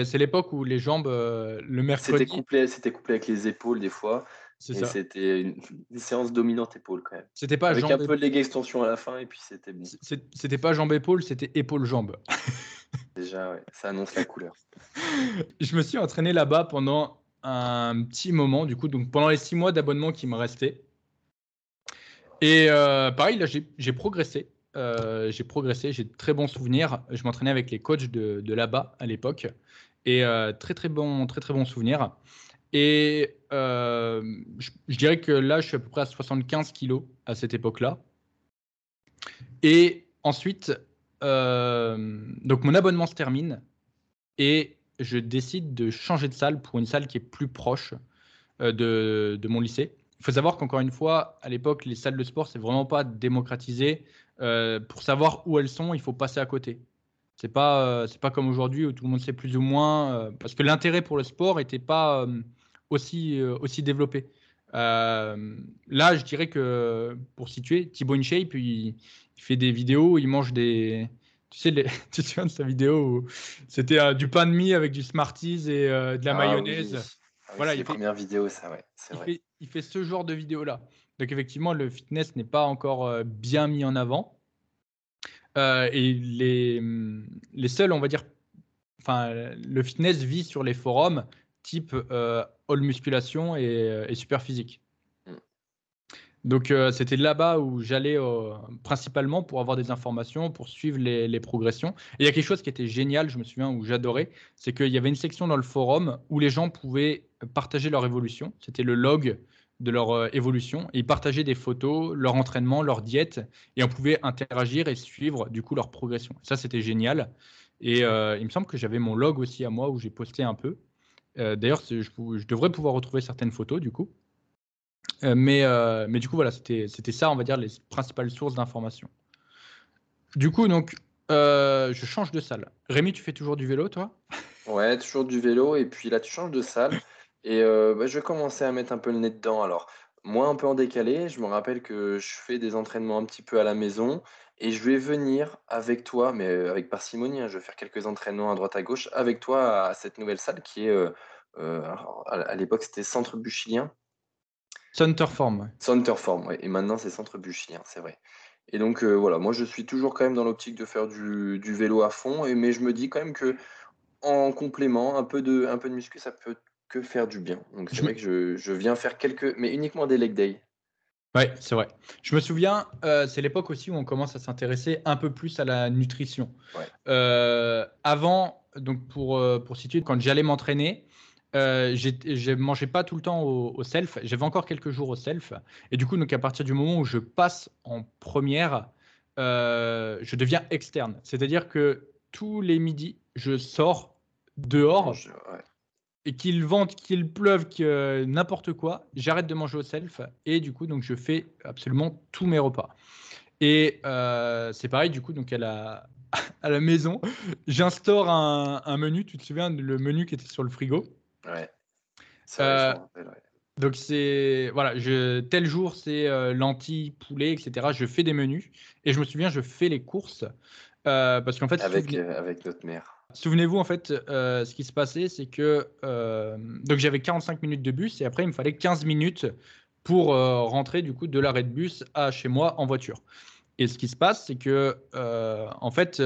c'est l'époque où les jambes, euh, le mercredi.
C'était couplé, c'était couplé avec les épaules des fois. C'était *laughs* une, séance dominante épaule quand même.
C'était pas
avec un peu de leg extension à la fin et puis c'était bon.
C'était pas jambe épaule, c'était épaule jambe. *laughs*
Déjà ouais, ça annonce la couleur. *laughs*
je me suis entraîné là-bas pendant un petit moment du coup donc pendant les six mois d'abonnement qui me restaient. Et euh, pareil là j'ai progressé. Euh, j'ai progressé, j'ai de très bons souvenirs. Je m'entraînais avec les coachs de, de là-bas à l'époque et euh, très très bons très très bons souvenirs. Et euh, je, dirais que là, je suis à peu près à 75 kilos à cette époque-là. Et ensuite, euh, donc mon abonnement se termine et je décide de changer de salle pour une salle qui est plus proche euh, de, de, mon lycée. Il faut savoir qu'encore une fois, à l'époque, les salles de sport, c'est vraiment pas démocratisé. Pour savoir où elles sont, il faut passer à côté. C'est pas, c'est pas comme aujourd'hui où tout le monde sait plus ou moins, parce que l'intérêt pour le sport n'était pas aussi, aussi développé. là, je dirais que pour situer, Thibaut InShape, il, il fait des vidéos, il mange des, tu sais, les... *laughs* tu te souviens de sa vidéo où c'était euh, du pain de mie avec du Smarties et euh, de la ah mayonnaise?
ah Voilà, il fait... première vidéo, ça, ouais.
Il fait, il, fait, ce genre de vidéo-là. Donc, effectivement, le fitness n'est pas encore euh, bien mis en avant. et les, les seuls, on va dire, enfin, le fitness vit sur les forums type All Musculation et, et Super Physique. Donc euh, c'était là-bas où j'allais euh, principalement pour avoir des informations, pour suivre les, progressions. Et il y a quelque chose qui était génial, je me souviens, où j'adorais, c'est qu'il y avait une section dans le forum où les gens pouvaient partager leur évolution. C'était le log de leur euh, évolution. Et ils partageaient des photos, leur entraînement, leur diète, et on pouvait interagir et suivre du coup leur progression. Ça, c'était génial. Et il me semble que j'avais mon log aussi à moi où j'ai posté un peu. D'ailleurs, je, devrais pouvoir retrouver certaines photos du coup. Euh, mais, euh, mais du coup, voilà, c'était ça, on va dire, les principales sources d'information. Du coup, donc, euh, je change de salle. Rémi, tu fais toujours du vélo, toi?
Ouais, toujours du vélo. Et puis là, tu changes de salle. Et bah, je vais commencer à mettre un peu le nez dedans. Alors, moi, un peu en décalé, je me rappelle que je fais des entraînements un petit peu à la maison. Et je vais venir avec toi, mais avec parcimonie, hein, je vais faire quelques entraînements à droite à gauche avec toi à cette nouvelle salle qui est, à l'époque, c'était Centre Buchilien.
Centerform.
Centerform, ouais. Et maintenant, c'est Centre Buchilien, c'est vrai. Et donc, euh, voilà, moi, je suis toujours quand même dans l'optique de faire du, vélo à fond. Et, mais je me dis quand même que en complément, un peu de, un peu de muscu, ça peut que faire du bien. Donc, c'est vrai que je, viens faire quelques, mais uniquement des leg day.
Ouais, c'est vrai. Je me souviens, euh, c'est l'époque aussi où on commence à s'intéresser un peu plus à la nutrition. Euh, avant, donc pour, pour situer, quand j'allais m'entraîner, euh, je mangeais pas tout le temps au, self. J'avais encore quelques jours au self. Et du coup, donc à partir du moment où je passe en première, euh, je deviens externe. C'est-à-dire que tous les midis, je sors dehors. Et qu'il vente, qu'il pleuve, que n'importe quoi, j'arrête de manger au self et du coup donc je fais absolument tous mes repas. Et euh, c'est pareil du coup donc à la, *laughs* à la maison, j'instaure un, un, menu. Tu te souviens le menu qui était sur le frigo?
Ouais.
Euh, donc c'est voilà, je, tel jour c'est euh, lentilles, poulet, etc. Je fais des menus et je me souviens, je fais les courses euh, parce qu'en fait
avec avec notre mère.
Souvenez-vous en fait, ce qui se passait, c'est que donc j'avais 45 minutes de bus et après il me fallait 15 minutes pour rentrer du coup de l'arrêt de bus à chez moi en voiture. Et ce qui se passe, c'est que en fait,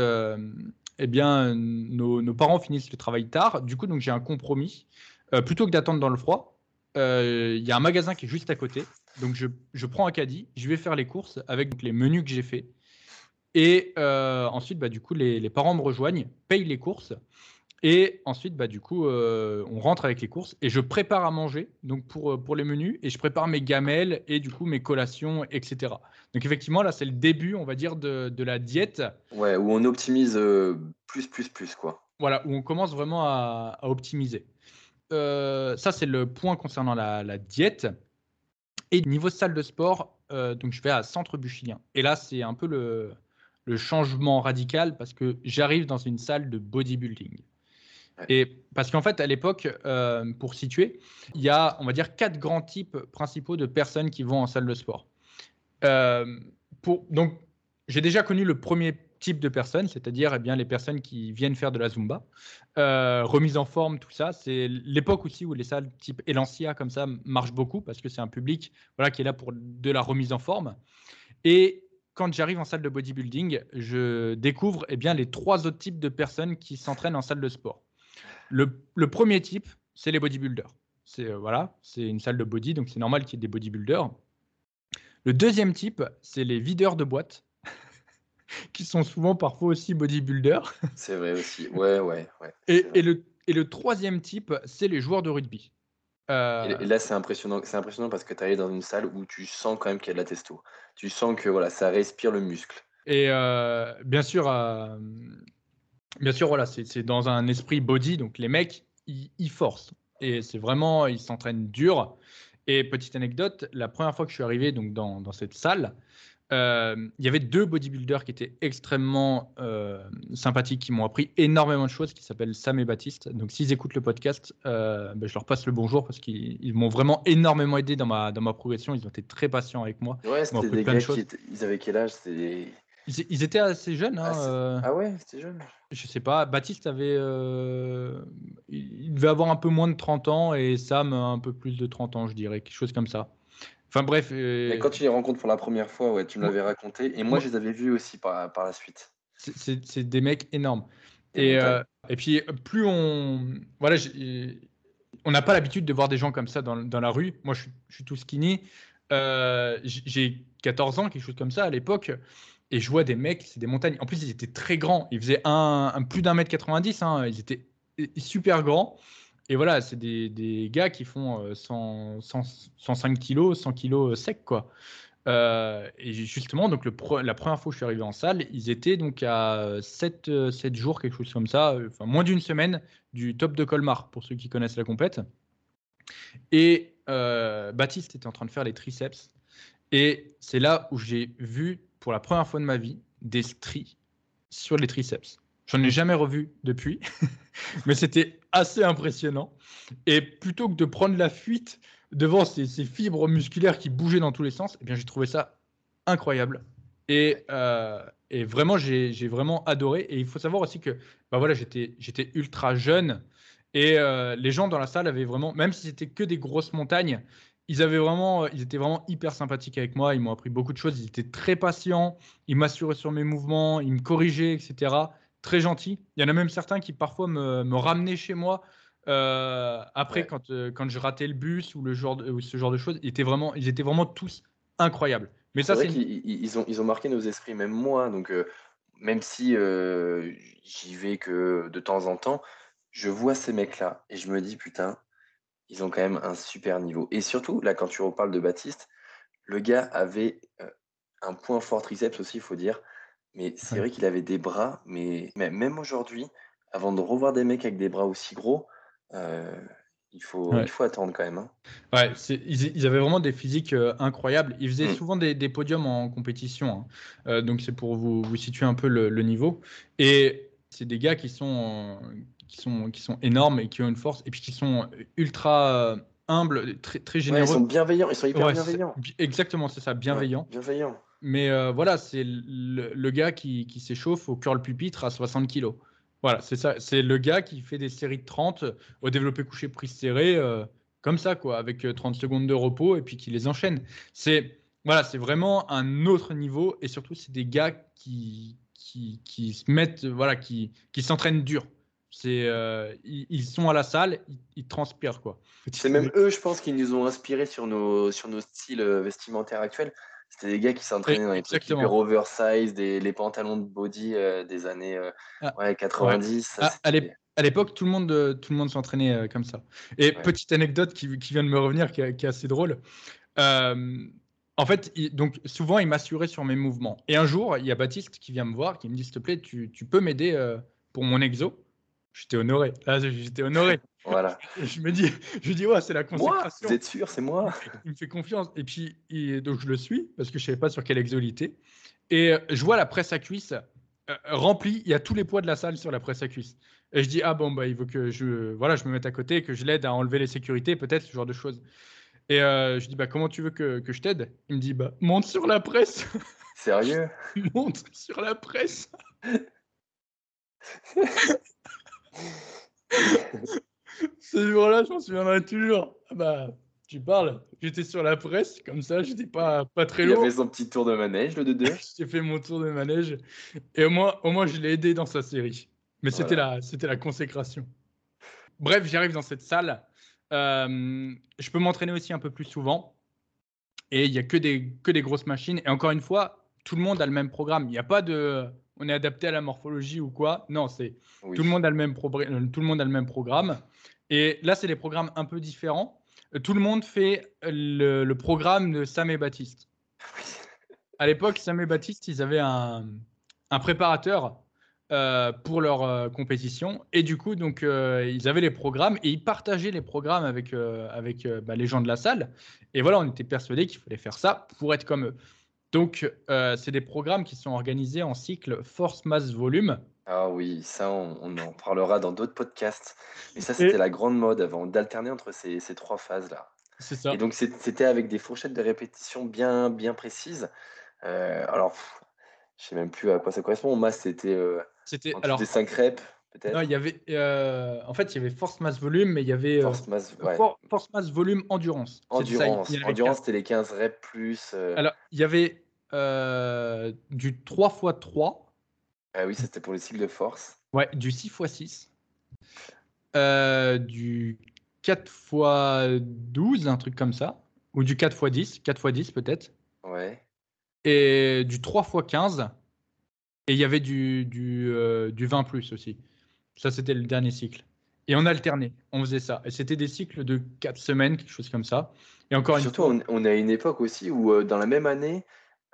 eh bien nos, parents finissent le travail tard. Du coup, donc j'ai un compromis euh, plutôt que d'attendre dans le froid, euh, il y a un magasin qui est juste à côté. Donc je, je, prends un caddie, je vais faire les courses avec les menus que j'ai faits. Et euh, ensuite, bah, du coup, les, les, parents me rejoignent, payent les courses. Et ensuite, bah, du coup, on rentre avec les courses et je prépare à manger donc pour, pour les menus et je prépare mes gamelles et du coup mes collations, etc. Donc effectivement, là, c'est le début, on va dire, de, de, la diète.
Ouais, où on optimise plus, plus, plus, quoi.
Voilà, où on commence vraiment à, à optimiser. Euh, ça, c'est le point concernant la, diète. Et niveau salle de sport, euh, donc je vais à Centre Buchilien. Et là, c'est un peu le, changement radical parce que j'arrive dans une salle de bodybuilding. Et parce qu'en fait, à l'époque, euh, pour situer, il y a, on va dire, quatre grands types principaux de personnes qui vont en salle de sport. pour, donc, j'ai déjà connu le premier type de personnes, c'est-à-dire eh bien les personnes qui viennent faire de la zumba, euh, remise en forme, tout ça. C'est l'époque aussi où les salles type Elancia comme ça marchent beaucoup parce que c'est un public voilà qui est là pour de la remise en forme. Et quand j'arrive en salle de bodybuilding, je découvre eh bien les trois autres types de personnes qui s'entraînent en salle de sport. Le, le premier type, c'est les bodybuilders. C'est euh, voilà, c'est une salle de body, donc c'est normal qu'il y ait des bodybuilders. Le deuxième type, c'est les videurs de boîtes *laughs* qui sont souvent parfois aussi bodybuilders.
C'est vrai aussi, ouais, ouais. ouais
et, et, le, et le troisième type, c'est les joueurs de rugby.
Euh... Et, là, c'est impressionnant, c'est impressionnant parce que tu arrives dans une salle où tu sens quand même qu'il y a de la testo. Tu sens que voilà, ça respire le muscle.
Et euh, bien sûr, euh, Bien sûr, voilà, c'est dans un esprit body, donc les mecs, ils, ils forcent. Et c'est vraiment, ils s'entraînent dur. Et petite anecdote, la première fois que je suis arrivé donc, dans, dans cette salle, euh, il y avait deux bodybuilders qui étaient extrêmement euh, sympathiques, qui m'ont appris énormément de choses, qui s'appellent Sam et Baptiste. Donc, s'ils écoutent le podcast, euh, ben, je leur passe le bonjour parce qu'ils m'ont vraiment énormément aidé dans ma, dans ma progression. Ils ont été très patients avec moi.
Ouais, c'était des gars qui ils avaient quel âge?
Ils, étaient assez jeunes. Hein,
ah, ouais, c'était jeune.
Je sais pas. Baptiste avait. il devait avoir un peu moins de 30 ans et Sam un peu plus de 30 ans, je dirais. Quelque chose comme ça. Enfin bref.
Mais quand tu les rencontres pour la première fois, ouais, tu me l'avais raconté. Et moi, je les avais vus aussi par, par la suite.
C'est des mecs énormes. Et, euh, et, puis, plus on. Voilà, on n'a pas l'habitude de voir des gens comme ça dans, dans la rue. Moi, je, je suis tout skinny. Euh, J'ai 14 ans, quelque chose comme ça à l'époque. Et je vois des mecs, c'est des montagnes. En plus, ils étaient très grands. Ils faisaient un, un plus d'un mètre 90. Hein. Ils étaient super grands. Et voilà, c'est des, des, gars qui font 100, 105 kilos, 100 kilos secs, quoi. Euh, et justement, donc la première fois que je suis arrivé en salle, ils étaient donc à 7, 7 jours, quelque chose comme ça, enfin moins d'une semaine du top de Colmar, pour ceux qui connaissent la compète. Et euh, Baptiste était en train de faire les triceps. Et c'est là où j'ai vu pour la première fois de ma vie des stries sur les triceps. J'en ai jamais revu depuis, *laughs* mais c'était assez impressionnant. Et plutôt que de prendre la fuite devant ces, fibres musculaires qui bougeaient dans tous les sens, eh bien j'ai trouvé ça incroyable. Et, euh, vraiment, j'ai vraiment adoré. Et il faut savoir aussi que bah voilà, j'étais ultra jeune. Et euh, les gens dans la salle avaient vraiment, même si c'était que des grosses montagnes, ils avaient vraiment, ils étaient vraiment hyper sympathiques avec moi. Ils m'ont appris beaucoup de choses. Ils étaient très patients. Ils m'assuraient sur mes mouvements. Ils me corrigeaient, etc très gentil. Il y en a même certains qui parfois me, me ramenaient chez moi. Euh, après, quand, euh, quand je ratais le bus ou, le genre ou ce genre de choses, ils étaient vraiment, ils étaient vraiment tous incroyables.
Mais ça, c'est ils, ont, ils ont marqué nos esprits, même moi. Donc, euh, même si j'y vais que de temps en temps, je vois ces mecs-là et je me dis, putain, ils ont quand même un super niveau. Et surtout, là, quand tu reparles de Baptiste, le gars avait un point fort triceps aussi, il faut dire. Mais c'est vrai qu'il avait des bras, mais même aujourd'hui, avant de revoir des mecs avec des bras aussi gros, euh, il, faut, il faut attendre quand même. Hein.
Ouais, ils, ils, avaient vraiment des physiques euh, incroyables. Ils faisaient mmh. souvent des, des, podiums en compétition. Hein. Euh, donc c'est pour vous, vous, situer un peu le, niveau. Et c'est des gars qui sont, qui, sont, qui sont énormes et qui ont une force, et puis qui sont ultra humbles, très, très généreux.
ils sont bienveillants, ils sont hyper bienveillants.
Exactement, c'est ça, bienveillants.
bienveillants.
Mais euh, voilà, c'est le, gars qui, s'échauffe au curl pupitre à 60 kg. Voilà, c'est ça. C'est le gars qui fait des séries de 30 au développé couché prise serrée, euh, comme ça, quoi, avec 30 euh, secondes de repos et puis qui les enchaîne. C'est voilà, c'est vraiment un autre niveau et surtout, c'est des gars qui, qui, se mettent, voilà, qui, qui s'entraînent dur. C'est, ils, sont à la salle, ils, transpirent quoi.
C'est même eux, je pense, qui nous ont inspiré sur nos, sur nos styles vestimentaires actuels. C'était des gars qui s'entraînaient dans les trucs hyper oversize, des, les pantalons de body euh, des années euh, ah, ouais, 90.
Ah, à l'époque, tout le monde, euh, tout le monde s'entraînait comme ça. Et petite anecdote qui, qui, vient de me revenir, qui, est assez drôle. en fait, donc souvent, il m'assurait sur mes mouvements. Et un jour, il y a Baptiste qui vient me voir, qui me dit, s'il te plaît, tu, tu peux m'aider pour mon exo? J'étais honoré. Là, j'étais honoré.
Voilà. *laughs*
je me dis, je dis, ouais, c'est la consécration.
vous êtes sûr, c'est moi.
Il me fait confiance. Et puis, donc je le suis parce que je savais pas sur quelle exolité. Et euh, je vois la presse à cuisse euh, remplie. Il y a tous les poids de la salle sur la presse à cuisse. Et je dis, ah bon, bah, il veut que je, voilà, je me mette à côté, que je l'aide à enlever les sécurités, peut-être, ce genre de choses. Et euh, je dis, bah, comment tu veux que, que je t'aide? Il me dit, bah, monte sur la presse. *laughs*
Sérieux? *laughs*
Monte sur la presse. *laughs* Ce jour-là, je m'en souviendrai toujours. Ah bah, tu parles. J'étais sur la presse, comme ça, j'étais pas, pas très loin.
Il a fait son petit tour de manège, le 2-2. *laughs*
J'ai fait mon tour de manège. Et au moins, au moins je l'ai aidé dans sa série. Mais c'était la, c'était la consécration. Bref, j'arrive dans cette salle. Euh, je peux m'entraîner aussi un peu plus souvent. Et il n'y a que des, que des grosses machines. Et encore une fois, tout le monde a le même programme. Il n'y a pas de on est adapté à la morphologie ou quoi. Non, c'est tout, le monde a le même euh, tout le monde a le même programme. Et là, c'est des programmes un peu différents. Euh, tout le monde fait le, programme de Sam et Baptiste. À l'époque, Sam et Baptiste, ils avaient un, préparateur euh, pour leur euh, compétition. Et du coup, donc, euh, ils avaient les programmes et ils partageaient les programmes avec, avec bah, les gens de la salle. Et voilà, on était persuadés qu'il fallait faire ça pour être comme eux. Donc, c'est des programmes qui sont organisés en cycle force, masse, volume.
Ah oui, ça, on, en parlera dans d'autres podcasts. Mais ça, c'était la grande mode avant, d'alterner entre ces, ces trois phases-là.
C'est ça.
Et donc, c'était avec des fourchettes de répétition bien, bien précises. alors, je sais même plus à quoi ça correspond. Masse, c'était
c'était alors
des 5 reps.
Non, il y avait euh, en fait il y avait force masse volume, mais il y avait euh,
force masse, ouais.
force masse volume endurance.
Endurance, ça, endurance, c'était les 15 reps plus. Euh...
Alors il y avait euh, du 3 x 3.
Ah oui, c'était pour les cycles de force.
Ouais, du 6 x 6. du 4 x 12, un truc comme ça. Ou du 4 x 10, 4 x 10 peut-être.
Ouais.
Et du 3 x 15 et il y avait du, du, du 20 plus aussi. Ça, c'était le dernier cycle. Et on alternait, on faisait ça. Et c'était des cycles de 4 semaines, quelque chose comme ça. Et encore une
Surtout, on, on, a une époque aussi où, euh, dans la même année,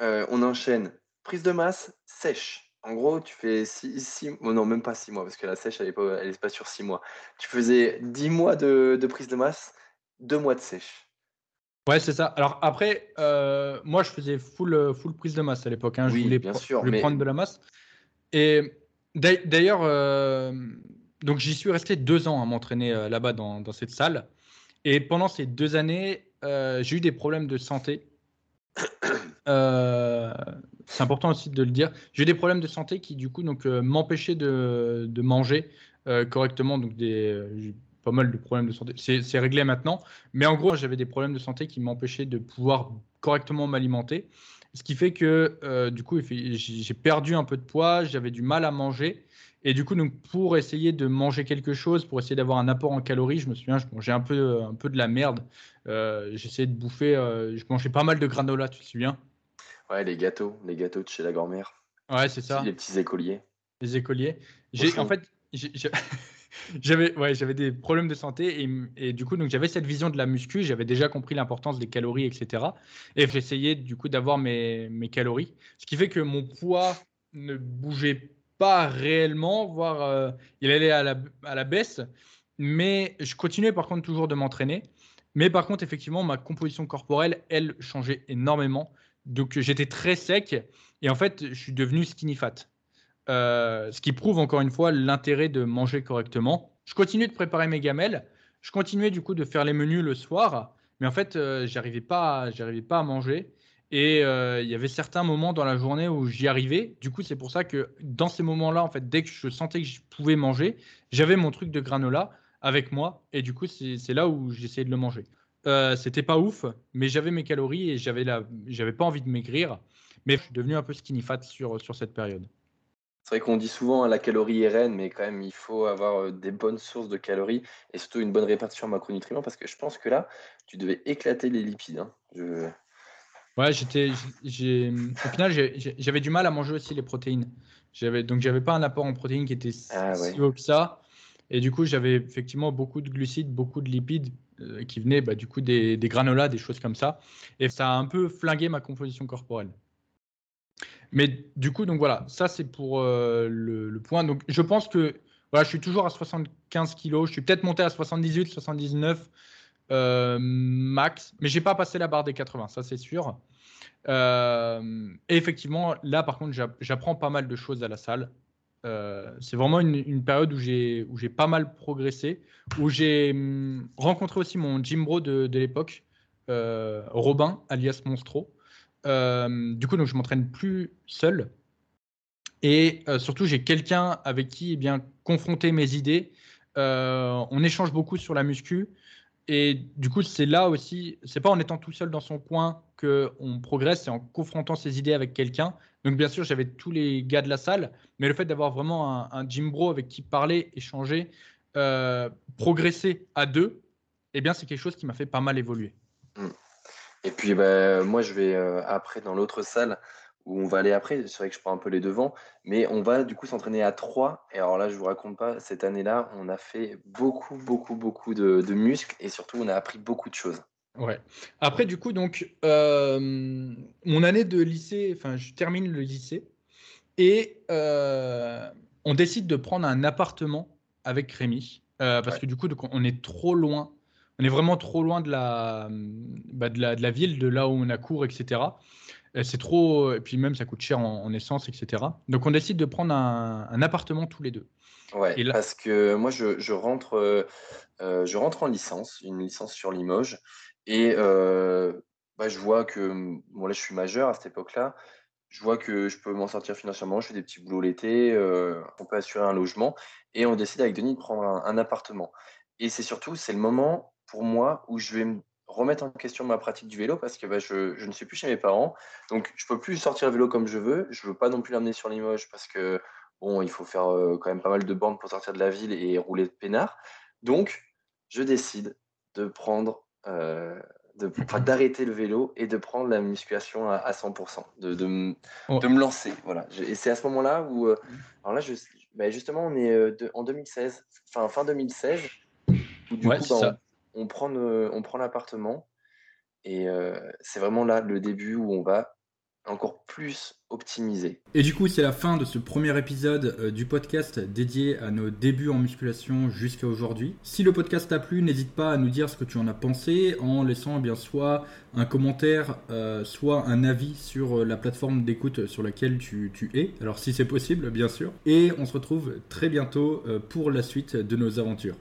euh, on enchaîne prise de masse, sèche. En gros, tu fais 6 mois, non, même pas 6 mois, parce que la sèche, elle n'est pas, elle est pas sur 6 mois. Tu faisais 10 mois de, de prise de masse, 2 mois de sèche.
Ouais, c'est ça. Alors après, euh, moi, je faisais full, full prise de masse à l'époque. Hein. Je voulais,
bien sûr,
prendre de la masse. Et d'ailleurs, euh, donc j'y suis resté deux ans à m'entraîner là-bas dans, cette salle. Et pendant ces deux années, j'ai eu des problèmes de santé. c'est important aussi de le dire. J'ai eu des problèmes de santé qui, du coup, donc m'empêchaient de, de, manger correctement. Donc des pas mal de problèmes de santé. C'est réglé maintenant. Mais en gros, j'avais des problèmes de santé qui m'empêchaient de pouvoir correctement m'alimenter. Ce qui fait que, euh, du coup, j'ai perdu un peu de poids, j'avais du mal à manger. Et du coup, donc, pour essayer de manger quelque chose, pour essayer d'avoir un apport en calories, je me souviens, je mangeais un peu, un peu de la merde. Euh, J'essayais de bouffer, euh, je mangeais pas mal de granola, tu te souviens?
Ouais, les gâteaux, les gâteaux de chez la grand-mère.
Ouais, c'est ça.
Les petits écoliers.
Les écoliers. J'ai, en fait, *laughs* *laughs* j'avais ouais, j'avais des problèmes de santé et, du coup donc j'avais cette vision de la muscu, j'avais déjà compris l'importance des calories etc. Et j'essayais du coup d'avoir mes, mes calories, ce qui fait que mon poids ne bougeait pas réellement, voire euh, il allait à la, à la baisse, mais je continuais par contre toujours de m'entraîner. Mais par contre effectivement ma composition corporelle elle changeait énormément, donc j'étais très sec et en fait je suis devenu skinny fat. Euh, ce qui prouve encore une fois l'intérêt de manger correctement. Je continuais de préparer mes gamelles, je continuais du coup de faire les menus le soir, mais en fait, euh, j'arrivais pas, j'arrivais pas à manger. Et euh, il y avait certains moments dans la journée où j'y arrivais. Du coup, c'est pour ça que dans ces moments-là, en fait, dès que je sentais que je pouvais manger, j'avais mon truc de granola avec moi. Et du coup, c'est là où j'essayais de le manger. Euh, C'était pas ouf, mais j'avais mes calories et j'avais j'avais pas envie de maigrir. Mais je suis devenu un peu skinny fat sur, sur cette période.
C'est vrai qu'on dit souvent hein, la calorie est reine, mais quand même, il faut avoir euh, des bonnes sources de calories et surtout une bonne répartition en macronutriments parce que je pense que là, tu devais éclater les lipides. Hein.
Ouais, j'étais, j'ai, au final, j'avais du mal à manger aussi les protéines. J'avais, donc, j'avais pas un apport en protéines qui était ah si haut que ça. Et du coup, j'avais effectivement beaucoup de glucides, beaucoup de lipides euh, qui venaient bah, du coup des, des granolas, des choses comme ça. Et ça a un peu flingué ma composition corporelle. Mais du coup, donc voilà, ça c'est pour euh, le, point. Donc je pense que voilà, je suis toujours à 75 kilos. Je suis peut-être monté à 78, 79 euh, max, mais j'ai pas passé la barre des 80, ça c'est sûr. Euh, et effectivement, là par contre, j'apprends pas mal de choses à la salle. c'est vraiment une, période où j'ai pas mal progressé, où j'ai hum, rencontré aussi mon gym bro de l'époque, Robin alias Monstro. Euh, du coup, donc, je m'entraîne plus seul. Et euh, surtout, j'ai quelqu'un avec qui eh bien, confronter mes idées. Euh, on échange beaucoup sur la muscu. Et du coup, c'est là aussi, c'est pas en étant tout seul dans son coin qu'on progresse, c'est en confrontant ses idées avec quelqu'un. Donc, bien sûr, j'avais tous les gars de la salle, mais le fait d'avoir vraiment un, gym bro avec qui parler, échanger, progresser à deux, eh bien, c'est quelque chose qui m'a fait pas mal évoluer.
Et puis, bah, moi, je vais euh, après dans l'autre salle où on va aller après. C'est vrai que je prends un peu les devants, mais on va du coup s'entraîner à trois. Et alors là, je vous raconte pas, cette année-là, on a fait beaucoup, beaucoup, beaucoup de, muscles et surtout, on a appris beaucoup de choses.
Ouais. Après, du coup, donc, euh, mon année de lycée, enfin, je termine le lycée et euh, on décide de prendre un appartement avec Rémi parce que du coup, on est trop loin. On est vraiment trop loin de la, bah, de la, de la ville, de là où on a cours, etc. C'est trop, et puis même ça coûte cher en, essence, etc. Donc on décide de prendre un, appartement tous les deux.
Ouais, parce que moi je, je rentre, euh, euh, je rentre en licence, une licence sur Limoges, et euh, bah, je vois que, bon là je suis majeur à cette époque-là, je vois que je peux m'en sortir financièrement, je fais des petits boulots l'été, on peut assurer un logement, et on décide avec Denis de prendre un, un appartement. Et c'est surtout, c'est le moment pour moi où je vais me remettre en question ma pratique du vélo parce que bah, je, je, ne suis plus chez mes parents. Donc, je peux plus sortir le vélo comme je veux. Je veux pas non plus l'amener sur Limoges parce que, bon, il faut faire euh, quand même pas mal de bandes pour sortir de la ville et rouler de peinard. Donc, je décide de prendre, euh, d'arrêter le vélo et de prendre la musculation à, 100%, de, de, me lancer. Voilà. et c'est à ce moment-là où, euh, alors là, je, bah, justement, on est en 2016, fin, fin 2016, où du coup, bah, on prend, l'appartement et euh, c'est vraiment là le début où on va encore plus optimiser.
Et du coup, c'est la fin de ce premier épisode euh, du podcast dédié à nos débuts en musculation jusqu'à aujourd'hui. Si le podcast t'a plu, n'hésite pas à nous dire ce que tu en as pensé en laissant eh bien soit un commentaire, euh, soit un avis sur la plateforme d'écoute sur laquelle tu, tu, es. Alors si c'est possible, bien sûr. Et on se retrouve très bientôt pour la suite de nos aventures.